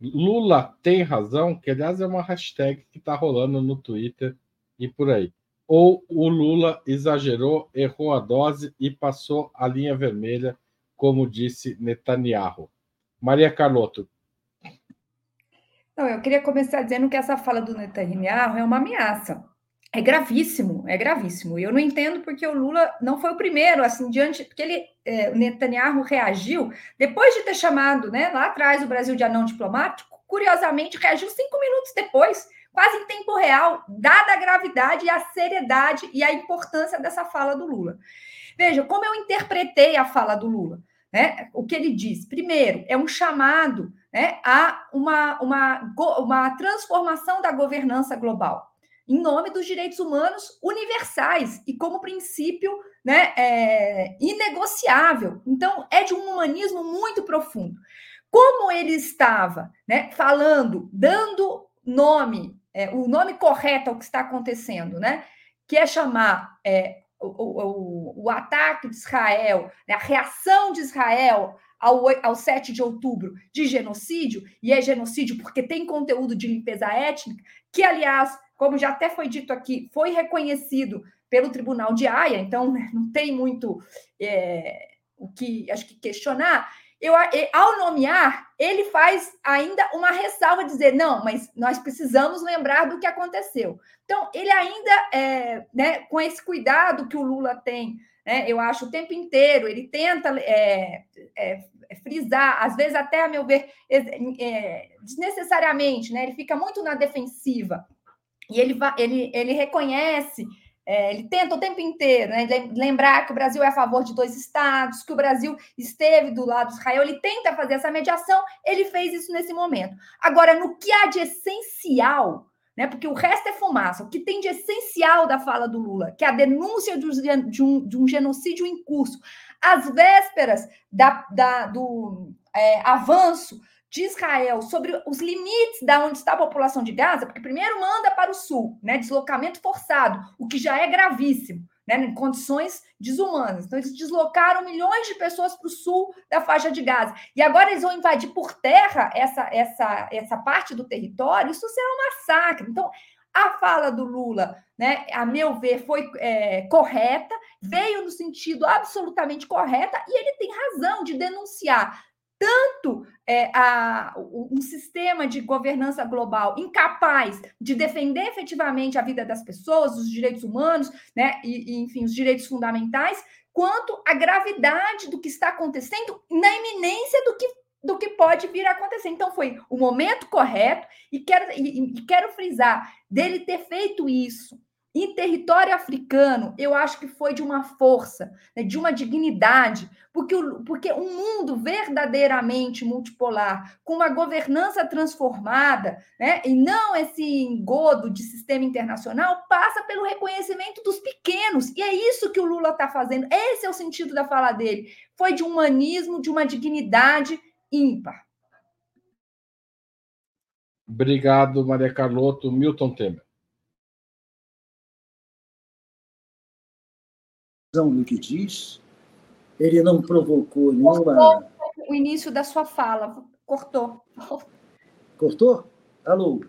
Lula tem razão? Que, aliás, é uma hashtag que está rolando no Twitter e por aí. Ou o Lula exagerou, errou a dose e passou a linha vermelha, como disse Netanyahu? Maria Carlotto. Não, eu queria começar dizendo que essa fala do Netanyahu é uma ameaça. É gravíssimo, é gravíssimo. E eu não entendo porque o Lula não foi o primeiro, assim, diante, porque ele, é, o Netanyahu reagiu depois de ter chamado, né, lá atrás o Brasil de anão diplomático, curiosamente reagiu cinco minutos depois, quase em tempo real, dada a gravidade e a seriedade e a importância dessa fala do Lula. Veja, como eu interpretei a fala do Lula. Né? O que ele diz? Primeiro, é um chamado né, a uma, uma, uma transformação da governança global, em nome dos direitos humanos universais e como princípio né, é, inegociável. Então, é de um humanismo muito profundo. Como ele estava né, falando, dando nome, é, o nome correto ao que está acontecendo, né, que é chamar é, o, o, o, ataque de Israel, né, a reação de Israel ao, ao 7 de outubro de genocídio, e é genocídio porque tem conteúdo de limpeza étnica, que, aliás, como já até foi dito aqui, foi reconhecido pelo Tribunal de Haia, então né, não tem muito é, o que acho que questionar eu, ao nomear, ele faz ainda uma ressalva, dizer, não, mas nós precisamos lembrar do que aconteceu. Então, ele ainda, é, né, com esse cuidado que o Lula tem, né, eu acho, o tempo inteiro, ele tenta é, é, frisar, às vezes até, a meu ver, é, desnecessariamente, né, ele fica muito na defensiva, e ele, ele, ele reconhece é, ele tenta o tempo inteiro né, lembrar que o Brasil é a favor de dois estados, que o Brasil esteve do lado de Israel, ele tenta fazer essa mediação, ele fez isso nesse momento. Agora, no que há de essencial, né, porque o resto é fumaça, o que tem de essencial da fala do Lula, que é a denúncia de um, de um genocídio em curso, às vésperas da, da do é, avanço de Israel sobre os limites da onde está a população de Gaza, porque primeiro manda para o sul, né, deslocamento forçado, o que já é gravíssimo, né, em condições desumanas. Então eles deslocaram milhões de pessoas para o sul da faixa de Gaza. E agora eles vão invadir por terra essa essa essa parte do território. Isso será um massacre. Então a fala do Lula, né, a meu ver, foi é, correta, veio no sentido absolutamente correta, e ele tem razão de denunciar tanto é, a, um sistema de governança global incapaz de defender efetivamente a vida das pessoas, os direitos humanos, né, e, e, enfim, os direitos fundamentais, quanto a gravidade do que está acontecendo na iminência do que, do que pode vir a acontecer. Então, foi o momento correto, e quero, e, e quero frisar, dele ter feito isso em território africano, eu acho que foi de uma força, né, de uma dignidade, porque, o, porque um mundo verdadeiramente multipolar, com uma governança transformada, né, e não esse engodo de sistema internacional, passa pelo reconhecimento dos pequenos. E é isso que o Lula está fazendo. Esse é o sentido da fala dele. Foi de humanismo, de uma dignidade ímpar. Obrigado, Maria Carlotto. Milton Temer. Do que diz, ele não provocou nenhuma. Cortou o início da sua fala, cortou. Cortou? Alô?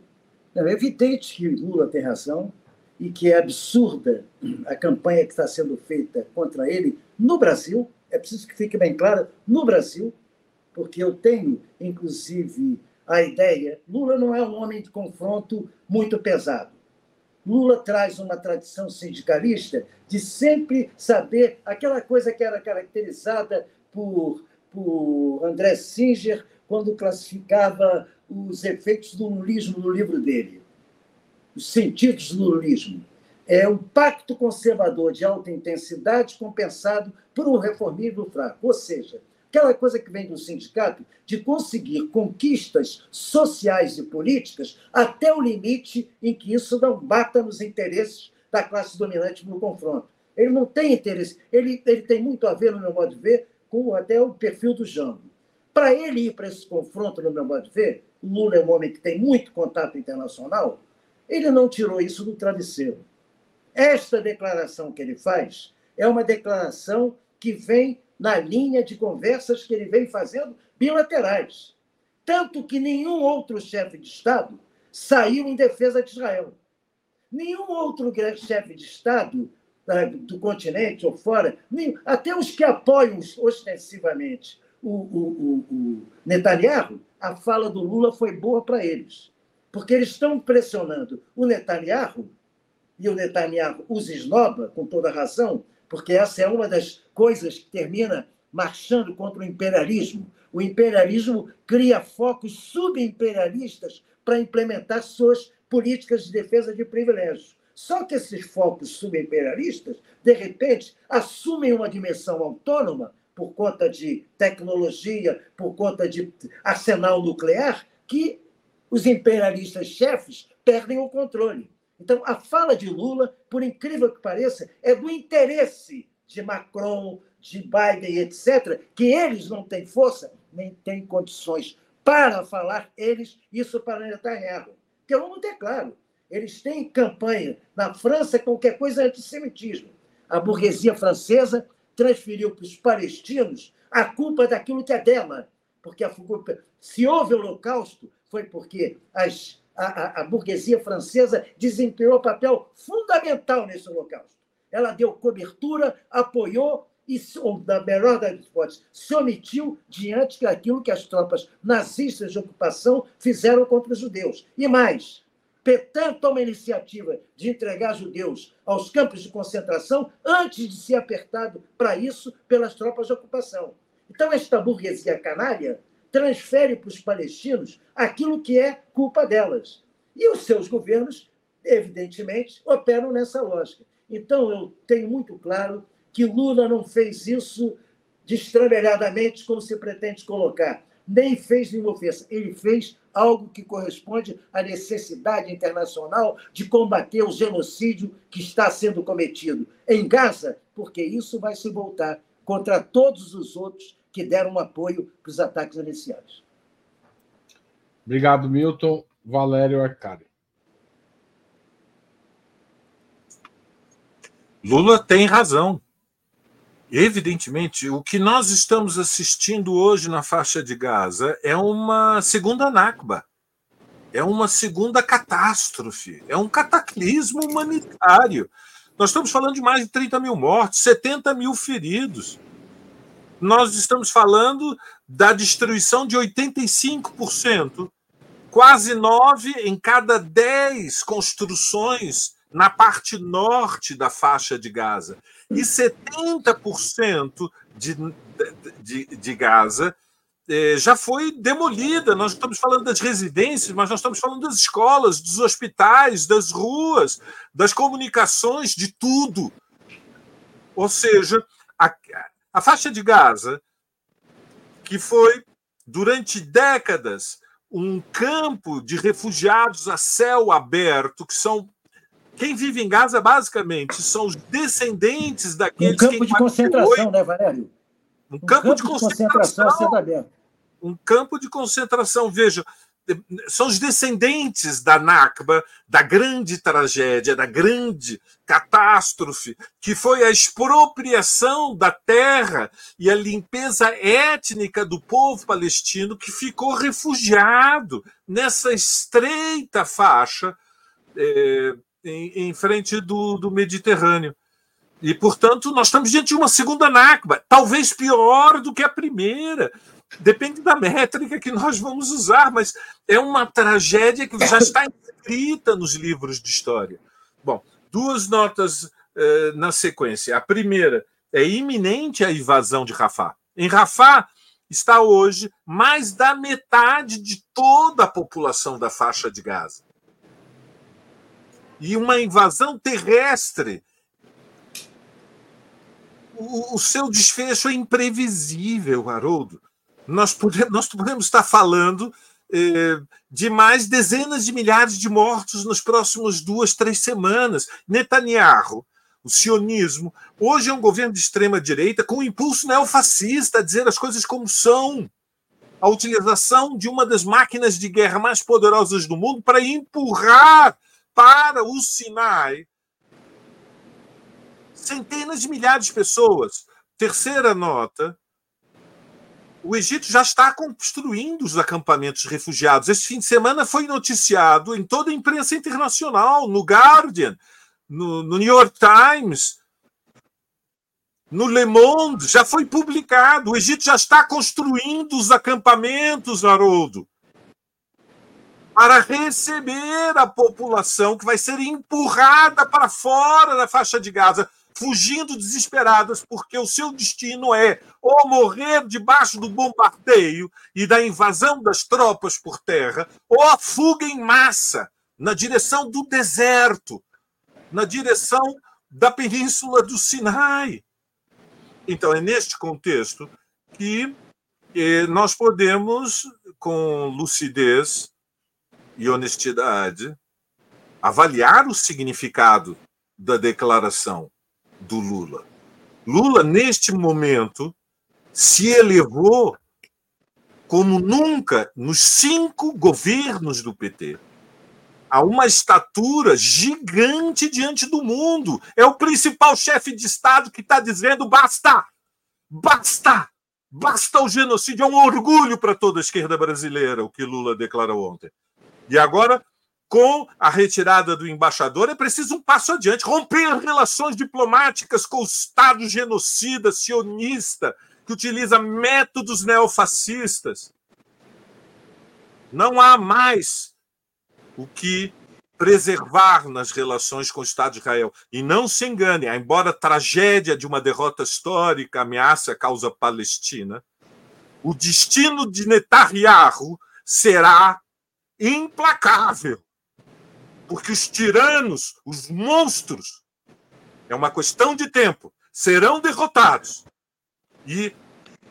Não, é evidente que Lula tem razão e que é absurda a campanha que está sendo feita contra ele no Brasil. É preciso que fique bem claro, no Brasil, porque eu tenho, inclusive, a ideia. Lula não é um homem de confronto muito pesado. Lula traz uma tradição sindicalista de sempre saber aquela coisa que era caracterizada por, por André Singer quando classificava os efeitos do lulismo no livro dele, os sentidos do lulismo. É um pacto conservador de alta intensidade compensado por um reformismo fraco. Ou seja, aquela coisa que vem do sindicato de conseguir conquistas sociais e políticas até o limite em que isso não bata nos interesses da classe dominante no confronto. Ele não tem interesse, ele, ele tem muito a ver, no meu modo de ver, com até o perfil do Jango. Para ele ir para esse confronto, no meu modo de ver, Lula é um homem que tem muito contato internacional, ele não tirou isso do travesseiro. Esta declaração que ele faz é uma declaração que vem na linha de conversas que ele vem fazendo bilaterais. Tanto que nenhum outro chefe de Estado saiu em defesa de Israel. Nenhum outro chefe de Estado do continente ou fora, até os que apoiam ostensivamente o, o, o, o Netanyahu, a fala do Lula foi boa para eles. Porque eles estão pressionando o Netanyahu, e o Netanyahu os esnoba, com toda razão, porque essa é uma das coisas que termina marchando contra o imperialismo. O imperialismo cria focos subimperialistas para implementar suas políticas de defesa de privilégios. Só que esses focos subimperialistas, de repente, assumem uma dimensão autônoma por conta de tecnologia, por conta de arsenal nuclear, que os imperialistas chefes perdem o controle. Então, a fala de Lula, por incrível que pareça, é do interesse de Macron, de Biden, etc., que eles não têm força, nem têm condições para falar eles isso para Netanyahu. Que vamos ter claro, eles têm campanha na França qualquer coisa é antissemitismo. A burguesia francesa transferiu para os palestinos a culpa daquilo que é dela. Porque a, se houve holocausto, foi porque as, a, a, a burguesia francesa desempenhou papel fundamental nesse holocausto. Ela deu cobertura, apoiou e, ou, na melhor das hipóteses, se omitiu diante daquilo que as tropas nazistas de ocupação fizeram contra os judeus. E mais, Petain toma a iniciativa de entregar judeus aos campos de concentração antes de ser apertado para isso pelas tropas de ocupação. Então, esta burguesia canalha transfere para os palestinos aquilo que é culpa delas. E os seus governos, evidentemente, operam nessa lógica. Então, eu tenho muito claro que Lula não fez isso destrambelhadamente, como se pretende colocar. Nem fez nenhuma ofensa. Ele fez algo que corresponde à necessidade internacional de combater o genocídio que está sendo cometido em Gaza, porque isso vai se voltar contra todos os outros que deram apoio para os ataques iniciais. Obrigado, Milton. Valério Arcari. Lula tem razão. Evidentemente, o que nós estamos assistindo hoje na faixa de Gaza é uma segunda Nakba, é uma segunda catástrofe, é um cataclismo humanitário. Nós estamos falando de mais de 30 mil mortos, 70 mil feridos. Nós estamos falando da destruição de 85%, quase nove em cada dez construções na parte norte da faixa de Gaza e 70% de, de, de Gaza é, já foi demolida. Nós estamos falando das residências, mas nós estamos falando das escolas, dos hospitais, das ruas, das comunicações, de tudo. Ou seja, a, a faixa de Gaza, que foi durante décadas um campo de refugiados a céu aberto, que são quem vive em Gaza, basicamente, são os descendentes daqueles. Um campo de concentração, né, Valério? Um, um campo, campo, de, concentração, concentração Um campo de concentração. Veja, são os descendentes da Nakba, da grande tragédia, da grande catástrofe, que foi a expropriação da terra e a limpeza étnica do povo palestino que ficou refugiado nessa estreita faixa. Eh, em, em frente do, do Mediterrâneo. E, portanto, nós estamos diante de uma segunda Nakba, talvez pior do que a primeira. Depende da métrica que nós vamos usar, mas é uma tragédia que já está escrita nos livros de história. Bom, duas notas eh, na sequência. A primeira é iminente a invasão de Rafah. Em Rafah está hoje mais da metade de toda a população da faixa de Gaza e uma invasão terrestre, o, o seu desfecho é imprevisível, Haroldo. Nós podemos, nós podemos estar falando eh, de mais dezenas de milhares de mortos nas próximas duas, três semanas. Netanyahu, o sionismo, hoje é um governo de extrema direita com um impulso neofascista a dizer as coisas como são. a utilização de uma das máquinas de guerra mais poderosas do mundo para empurrar para o Sinai centenas de milhares de pessoas. Terceira nota: o Egito já está construindo os acampamentos refugiados. Este fim de semana foi noticiado em toda a imprensa internacional, no Guardian, no, no New York Times, no Le Monde, já foi publicado. O Egito já está construindo os acampamentos, Haroldo, para receber a população que vai ser empurrada para fora da faixa de Gaza fugindo desesperadas, porque o seu destino é ou morrer debaixo do bombardeio e da invasão das tropas por terra, ou a fuga em massa na direção do deserto, na direção da península do Sinai. Então, é neste contexto que eh, nós podemos, com lucidez e honestidade, avaliar o significado da declaração do Lula. Lula, neste momento, se elevou como nunca nos cinco governos do PT a uma estatura gigante diante do mundo. É o principal chefe de Estado que está dizendo: basta, basta, basta o genocídio. É um orgulho para toda a esquerda brasileira o que Lula declarou ontem. E agora com a retirada do embaixador, é preciso um passo adiante, romper relações diplomáticas com o Estado genocida, sionista, que utiliza métodos neofascistas. Não há mais o que preservar nas relações com o Estado de Israel. E não se engane, embora a tragédia de uma derrota histórica ameace a causa palestina, o destino de Netanyahu será implacável porque os tiranos, os monstros, é uma questão de tempo, serão derrotados. E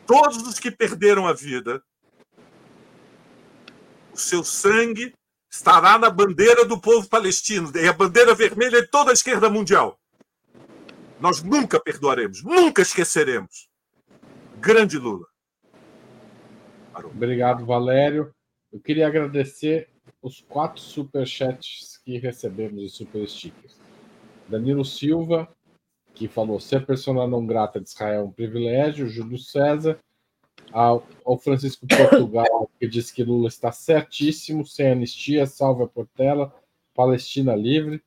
todos os que perderam a vida, o seu sangue estará na bandeira do povo palestino, e a bandeira vermelha de toda a esquerda mundial. Nós nunca perdoaremos, nunca esqueceremos. Grande Lula. Obrigado, Valério. Eu queria agradecer os quatro superchats que recebemos de super stickers. Danilo Silva, que falou ser persona não grata de Israel é um privilégio. Júlio César. Ao, ao Francisco Portugal, que diz que Lula está certíssimo, sem anistia, salva Portela, Palestina livre.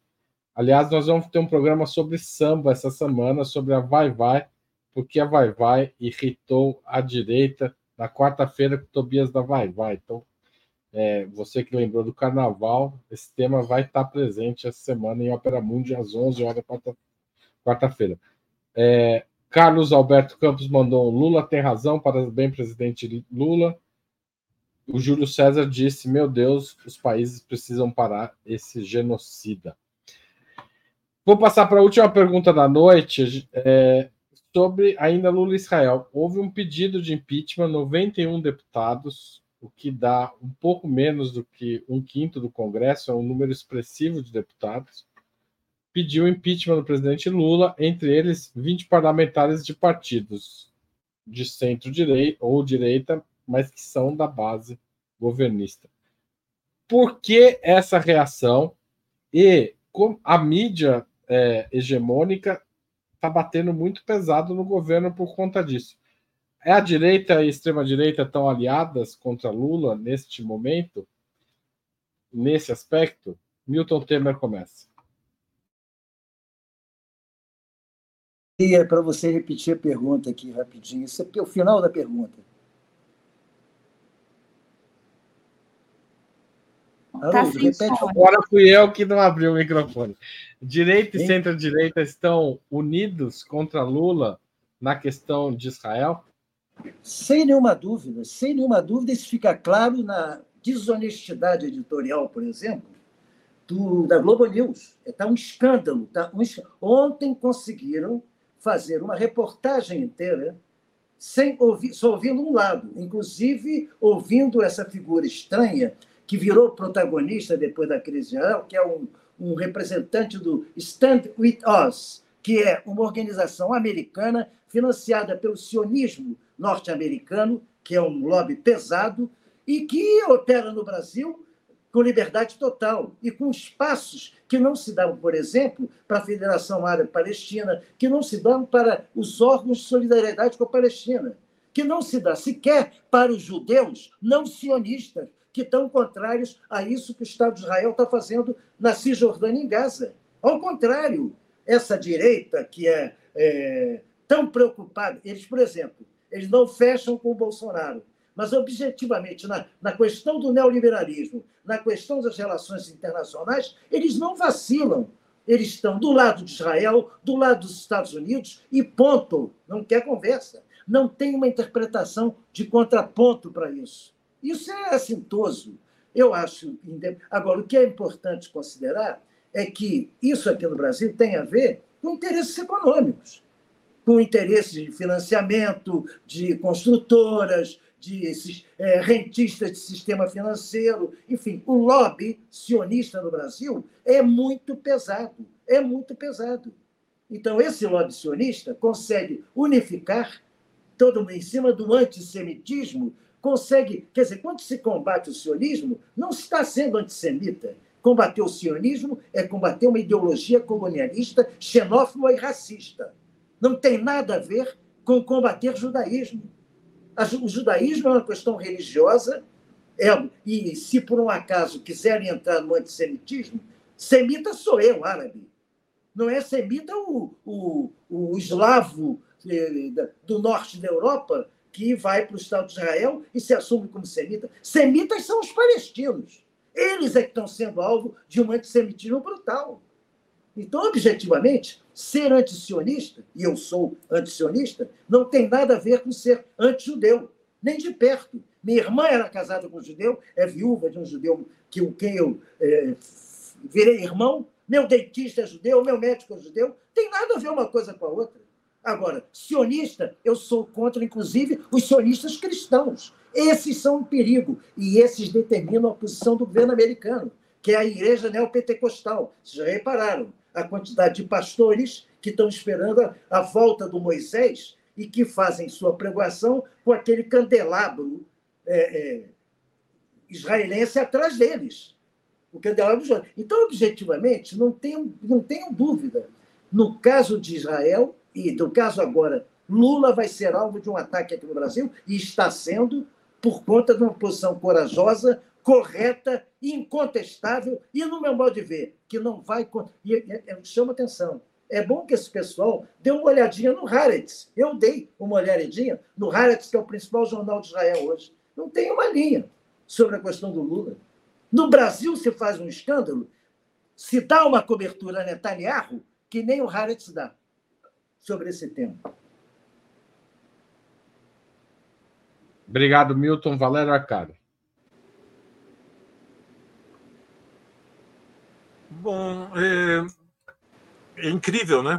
Aliás, nós vamos ter um programa sobre samba essa semana, sobre a Vai Vai, porque a Vai Vai irritou a direita na quarta-feira com Tobias da Vai Vai. Então, é, você que lembrou do carnaval, esse tema vai estar presente essa semana em Ópera Mundi às 11 horas quarta-feira. É, Carlos Alberto Campos mandou Lula tem razão, parabéns, presidente Lula. O Júlio César disse: Meu Deus, os países precisam parar esse genocida. Vou passar para a última pergunta da noite, é, sobre ainda Lula e Israel. Houve um pedido de impeachment, 91 deputados o que dá um pouco menos do que um quinto do Congresso, é um número expressivo de deputados, pediu impeachment do presidente Lula, entre eles 20 parlamentares de partidos de centro-direita ou direita, mas que são da base governista. Por que essa reação? E a mídia é, hegemônica está batendo muito pesado no governo por conta disso. É a direita e a extrema-direita estão aliadas contra Lula neste momento? Nesse aspecto? Milton Temer começa. E é para você repetir a pergunta aqui rapidinho. Isso é o final da pergunta. Tá repete. Agora fui eu que não abri o microfone. Direita e centro-direita estão unidos contra Lula na questão de Israel? Sem nenhuma dúvida, sem nenhuma dúvida, isso fica claro na desonestidade editorial, por exemplo, do, da Globo News. Está um escândalo. Tá um, ontem conseguiram fazer uma reportagem inteira sem ouvir, só ouvindo um lado, inclusive ouvindo essa figura estranha que virou protagonista depois da crise geral, que é um, um representante do Stand With Us, que é uma organização americana financiada pelo sionismo norte-americano, que é um lobby pesado e que opera no Brasil com liberdade total e com espaços que não se dão, por exemplo, para a Federação Árabe Palestina, que não se dão para os órgãos de solidariedade com a Palestina, que não se dá sequer para os judeus não sionistas, que estão contrários a isso que o Estado de Israel está fazendo na Cisjordânia e em Gaza. Ao contrário, essa direita que é, é tão preocupada, eles, por exemplo, eles não fecham com o Bolsonaro, mas objetivamente na, na questão do neoliberalismo, na questão das relações internacionais, eles não vacilam. Eles estão do lado de Israel, do lado dos Estados Unidos e ponto. Não quer conversa. Não tem uma interpretação de contraponto para isso. Isso é assintoso. Eu acho. Agora, o que é importante considerar é que isso aqui no Brasil tem a ver com interesses econômicos, com interesses de financiamento, de construtoras, de esses é, rentistas de sistema financeiro, enfim, o lobby sionista no Brasil é muito pesado, é muito pesado. Então, esse lobby sionista consegue unificar todo mundo em cima do antissemitismo consegue. Quer dizer, quando se combate o sionismo, não se está sendo antissemita. Combater o sionismo é combater uma ideologia colonialista, xenófoba e racista. Não tem nada a ver com combater judaísmo. O judaísmo é uma questão religiosa, é, e se por um acaso quiserem entrar no antissemitismo, semita sou eu, árabe. Não é semita o, o, o eslavo eh, do norte da Europa que vai para o Estado de Israel e se assume como semita. Semitas são os palestinos. Eles é que estão sendo alvo de um antissemitismo brutal. Então, objetivamente, ser antisionista, e eu sou antisionista, não tem nada a ver com ser antijudeu, nem de perto. Minha irmã era casada com um judeu, é viúva de um judeu que quem eu é, virei irmão, meu dentista é judeu, meu médico é judeu, tem nada a ver uma coisa com a outra. Agora, sionista, eu sou contra, inclusive, os sionistas cristãos. Esses são um perigo e esses determinam a posição do governo americano, que é a igreja neopentecostal. Vocês já repararam a quantidade de pastores que estão esperando a, a volta do Moisés e que fazem sua pregação com aquele candelabro é, é, israelense atrás deles. O candelabro Então, objetivamente, não tenho, não tenho dúvida. No caso de Israel, e no caso agora, Lula vai ser alvo de um ataque aqui no Brasil e está sendo por conta de uma posição corajosa, correta, incontestável e, no meu modo de ver, que não vai. E, e, chama atenção. É bom que esse pessoal dê uma olhadinha no Haaretz. Eu dei uma olhadinha no Haaretz, que é o principal jornal de Israel hoje. Não tem uma linha sobre a questão do Lula. No Brasil se faz um escândalo, se dá uma cobertura a Netanyahu que nem o Haaretz dá sobre esse tema. Obrigado, Milton. Valério Arcado. Bom, é, é incrível, né?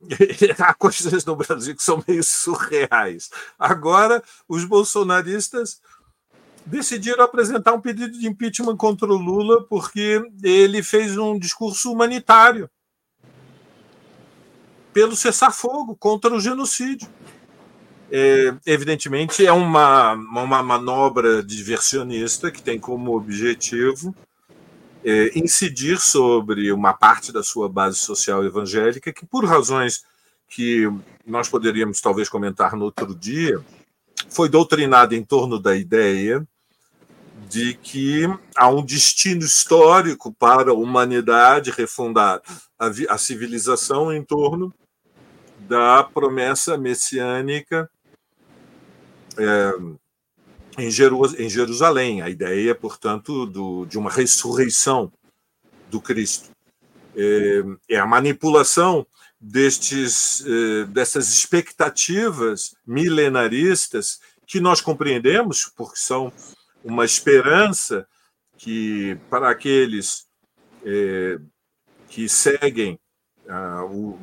Há coisas no Brasil que são meio surreais. Agora, os bolsonaristas decidiram apresentar um pedido de impeachment contra o Lula porque ele fez um discurso humanitário pelo cessar-fogo contra o genocídio. É, evidentemente, é uma, uma manobra diversionista que tem como objetivo é, incidir sobre uma parte da sua base social evangélica que, por razões que nós poderíamos talvez comentar no outro dia, foi doutrinada em torno da ideia de que há um destino histórico para a humanidade refundar a, a civilização em torno da promessa messiânica é, em, Jerusalém. A ideia, portanto, do, de uma ressurreição do Cristo. É, é a manipulação destes, é, dessas expectativas milenaristas que nós compreendemos, porque são uma esperança que, para aqueles é, que seguem ah, o,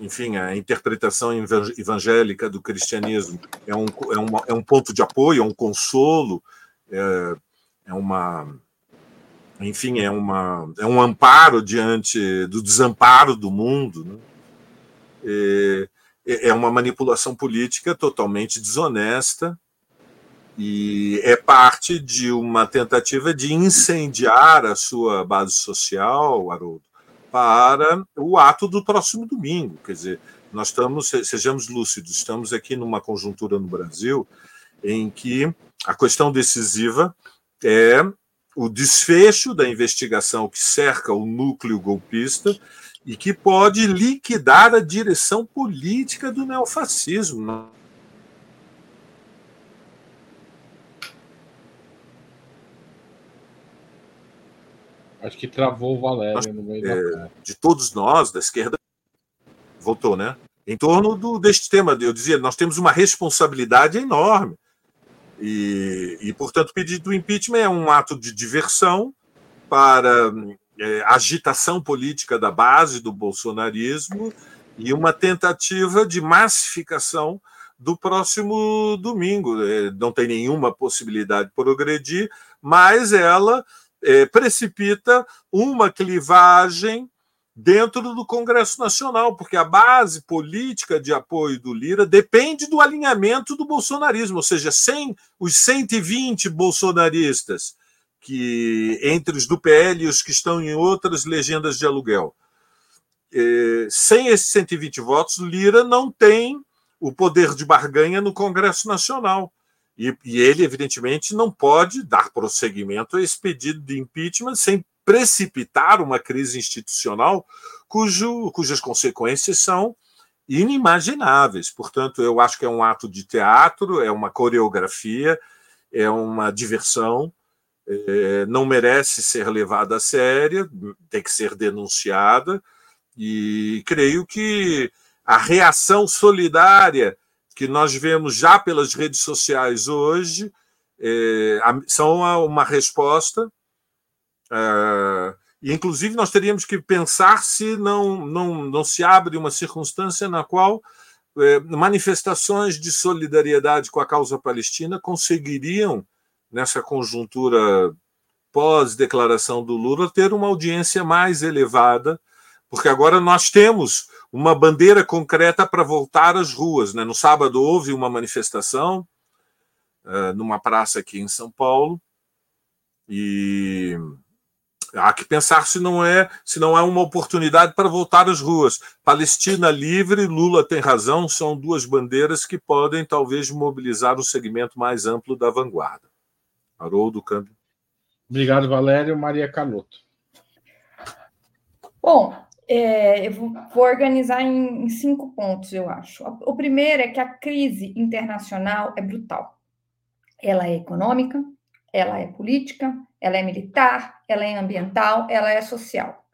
enfim, a interpretação evangélica do cristianismo é um, é uma, é um ponto de apoio, é um consolo, é, é uma. Enfim, é, uma, é um amparo diante do desamparo do mundo. Né? É, é uma manipulação política totalmente desonesta e é parte de uma tentativa de incendiar a sua base social, Haroldo, para o ato do próximo domingo. Quer dizer, nós estamos, sejamos lúcidos, estamos aqui numa conjuntura no Brasil em que a questão decisiva é o desfecho da investigação que cerca o núcleo golpista e que pode liquidar a direção política do neofascismo. Acho que travou o Valério no meio é, da De todos nós, da esquerda, voltou, né? Em torno do, deste tema, eu dizia, nós temos uma responsabilidade enorme. E, e, portanto, o pedido do impeachment é um ato de diversão para é, agitação política da base do bolsonarismo e uma tentativa de massificação do próximo domingo. É, não tem nenhuma possibilidade de progredir, mas ela é, precipita uma clivagem dentro do Congresso Nacional, porque a base política de apoio do Lira depende do alinhamento do bolsonarismo, ou seja, sem os 120 bolsonaristas que entre os do PL e os que estão em outras legendas de aluguel, é, sem esses 120 votos, Lira não tem o poder de barganha no Congresso Nacional. E, e, ele, evidentemente, não pode dar prosseguimento a esse pedido de impeachment sem precipitar uma crise institucional cujo, cujas consequências são inimagináveis. Portanto, eu acho que é um ato de teatro, é uma coreografia, é uma diversão, é, não merece ser levada a sério, tem que ser denunciada, e creio que a reação solidária que nós vemos já pelas redes sociais hoje é, são uma resposta. É, e, inclusive, nós teríamos que pensar se não, não, não se abre uma circunstância na qual é, manifestações de solidariedade com a causa palestina conseguiriam, nessa conjuntura pós-declaração do Lula, ter uma audiência mais elevada, porque agora nós temos uma bandeira concreta para voltar às ruas. Né? No sábado houve uma manifestação uh, numa praça aqui em São Paulo e há que pensar se não é se não é uma oportunidade para voltar às ruas. Palestina livre, Lula tem razão, são duas bandeiras que podem talvez mobilizar um segmento mais amplo da vanguarda. Haroldo Câmbio. Obrigado, Valério. Maria Canoto. Bom, é, eu vou organizar em, em, cinco pontos, eu acho. O primeiro é que a crise internacional é brutal. Ela é econômica, ela é política, ela é militar, ela é ambiental, ela é social.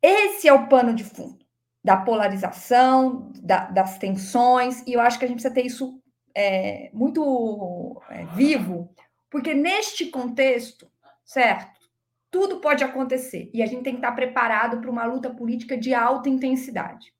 Esse é o pano de fundo da polarização, da, das tensões, e eu acho que a gente precisa ter isso é, muito é, vivo, porque neste contexto, certo? Tudo pode acontecer e a gente tem que estar preparado para uma luta política de alta intensidade.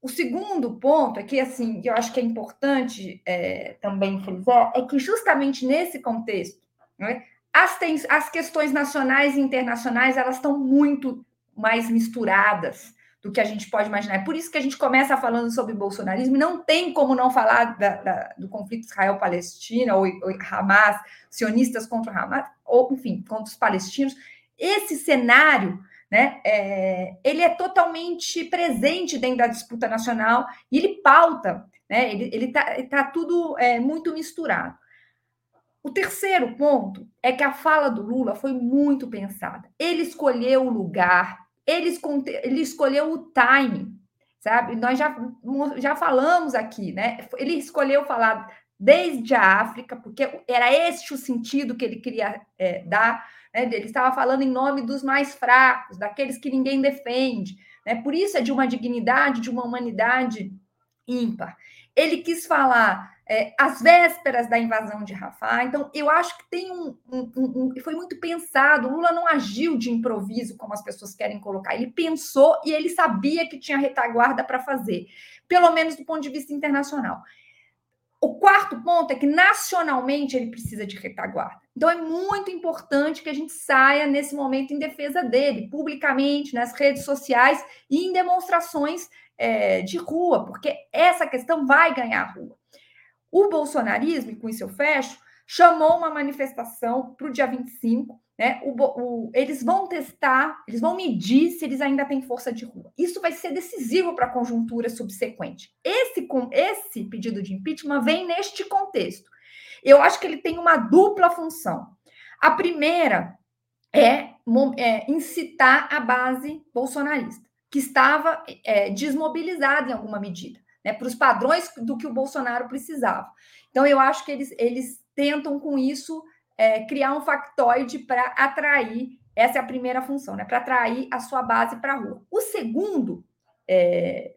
O segundo ponto é que, assim, eu acho que é importante é, também frisar, é que justamente nesse contexto, né, as, as questões nacionais e internacionais, elas estão muito mais misturadas do que a gente pode imaginar. É por isso que a gente começa falando sobre bolsonarismo, e não tem como não falar da, da, do conflito Israel-Palestina, ou, ou Hamas, sionistas contra Hamas, ou, enfim, contra os palestinos. Esse cenário, né, é, ele é totalmente presente dentro da disputa nacional, e ele pauta, né, ele está tá tudo é, muito misturado. O terceiro ponto é que a fala do Lula foi muito pensada. Ele escolheu o lugar, ele, ele escolheu o time, sabe? Nós já, já falamos aqui, né? Ele escolheu falar desde a África, porque era este o sentido que ele queria é, dar. Né? Ele estava falando em nome dos mais fracos, daqueles que ninguém defende. Né? Por isso é de uma dignidade, de uma humanidade ímpar. Ele quis falar é, às vésperas da invasão de Rafah. Então, eu acho que tem um, um, um, Foi muito pensado. Lula não agiu de improviso, como as pessoas querem colocar. Ele pensou e ele sabia que tinha retaguarda para fazer, pelo menos do ponto de vista internacional. O quarto ponto é que nacionalmente ele precisa de retaguarda. Então é muito importante que a gente saia nesse momento em defesa dele, publicamente, nas redes sociais e em demonstrações é, de rua, porque essa questão vai ganhar rua. O bolsonarismo, e com isso eu fecho, chamou uma manifestação para o dia 25. Né? O, o, eles vão testar, eles vão medir se eles ainda têm força de rua. Isso vai ser decisivo para a conjuntura subsequente. Esse, com, esse pedido de impeachment vem neste contexto. Eu acho que ele tem uma dupla função. A primeira é, é incitar a base bolsonarista, que estava é, desmobilizada em alguma medida, né, para os padrões do que o Bolsonaro precisava. Então, eu acho que eles, eles tentam, com isso, é, criar um factoide para atrair. Essa é a primeira função, né? Para atrair a sua base para a rua. O segundo, é,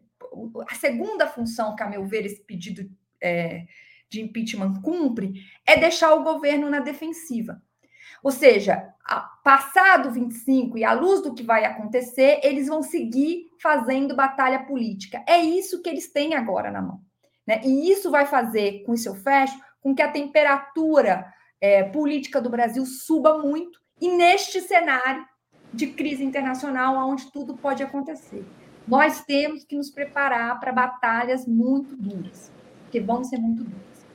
a segunda função, que, a meu ver, esse pedido é, de impeachment cumpre, é deixar o governo na defensiva. Ou seja, passado 25 e à luz do que vai acontecer, eles vão seguir fazendo batalha política. É isso que eles têm agora na mão. Né? E isso vai fazer, com isso eu fecho, com que a temperatura é, política do Brasil suba muito, e neste cenário de crise internacional, onde tudo pode acontecer. Nós temos que nos preparar para batalhas muito duras, que vão ser muito duras.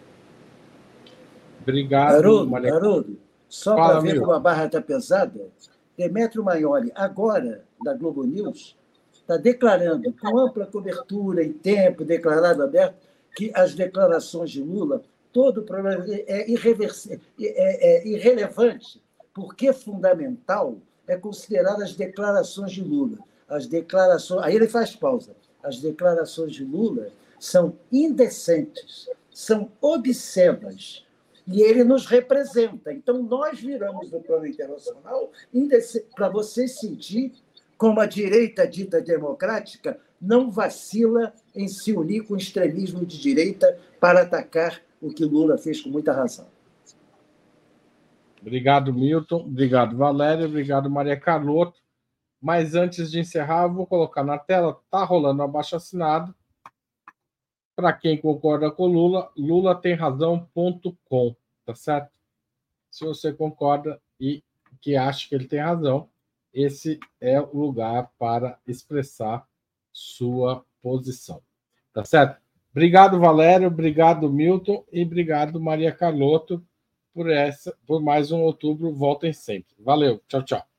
Obrigado, Haroldo, Haroldo só para ver como a barra está pesada, Demetrio Maioli, agora, da Globo News, está declarando, com ampla cobertura e tempo, declarado aberto, que as declarações de Lula todo o problema é, irreversível, é, é irrelevante, porque fundamental é considerar as declarações de Lula. As declarações, aí ele faz pausa. As declarações de Lula são indecentes, são obscenas, e ele nos representa. Então, nós viramos no plano internacional para você sentir como a direita dita democrática não vacila em se unir com o extremismo de direita para atacar o que Lula fez com muita razão. Obrigado, Milton. Obrigado, Valéria. Obrigado, Maria Carlotto. Mas antes de encerrar, vou colocar na tela, está rolando abaixo assinado. Para quem concorda com Lula, Lula tem razão.com, tá certo? Se você concorda e que acha que ele tem razão, esse é o lugar para expressar sua posição. Tá certo? Obrigado, Valério, obrigado, Milton, e obrigado, Maria Carlotto, por essa, por mais um outubro. Voltem sempre. Valeu, tchau, tchau.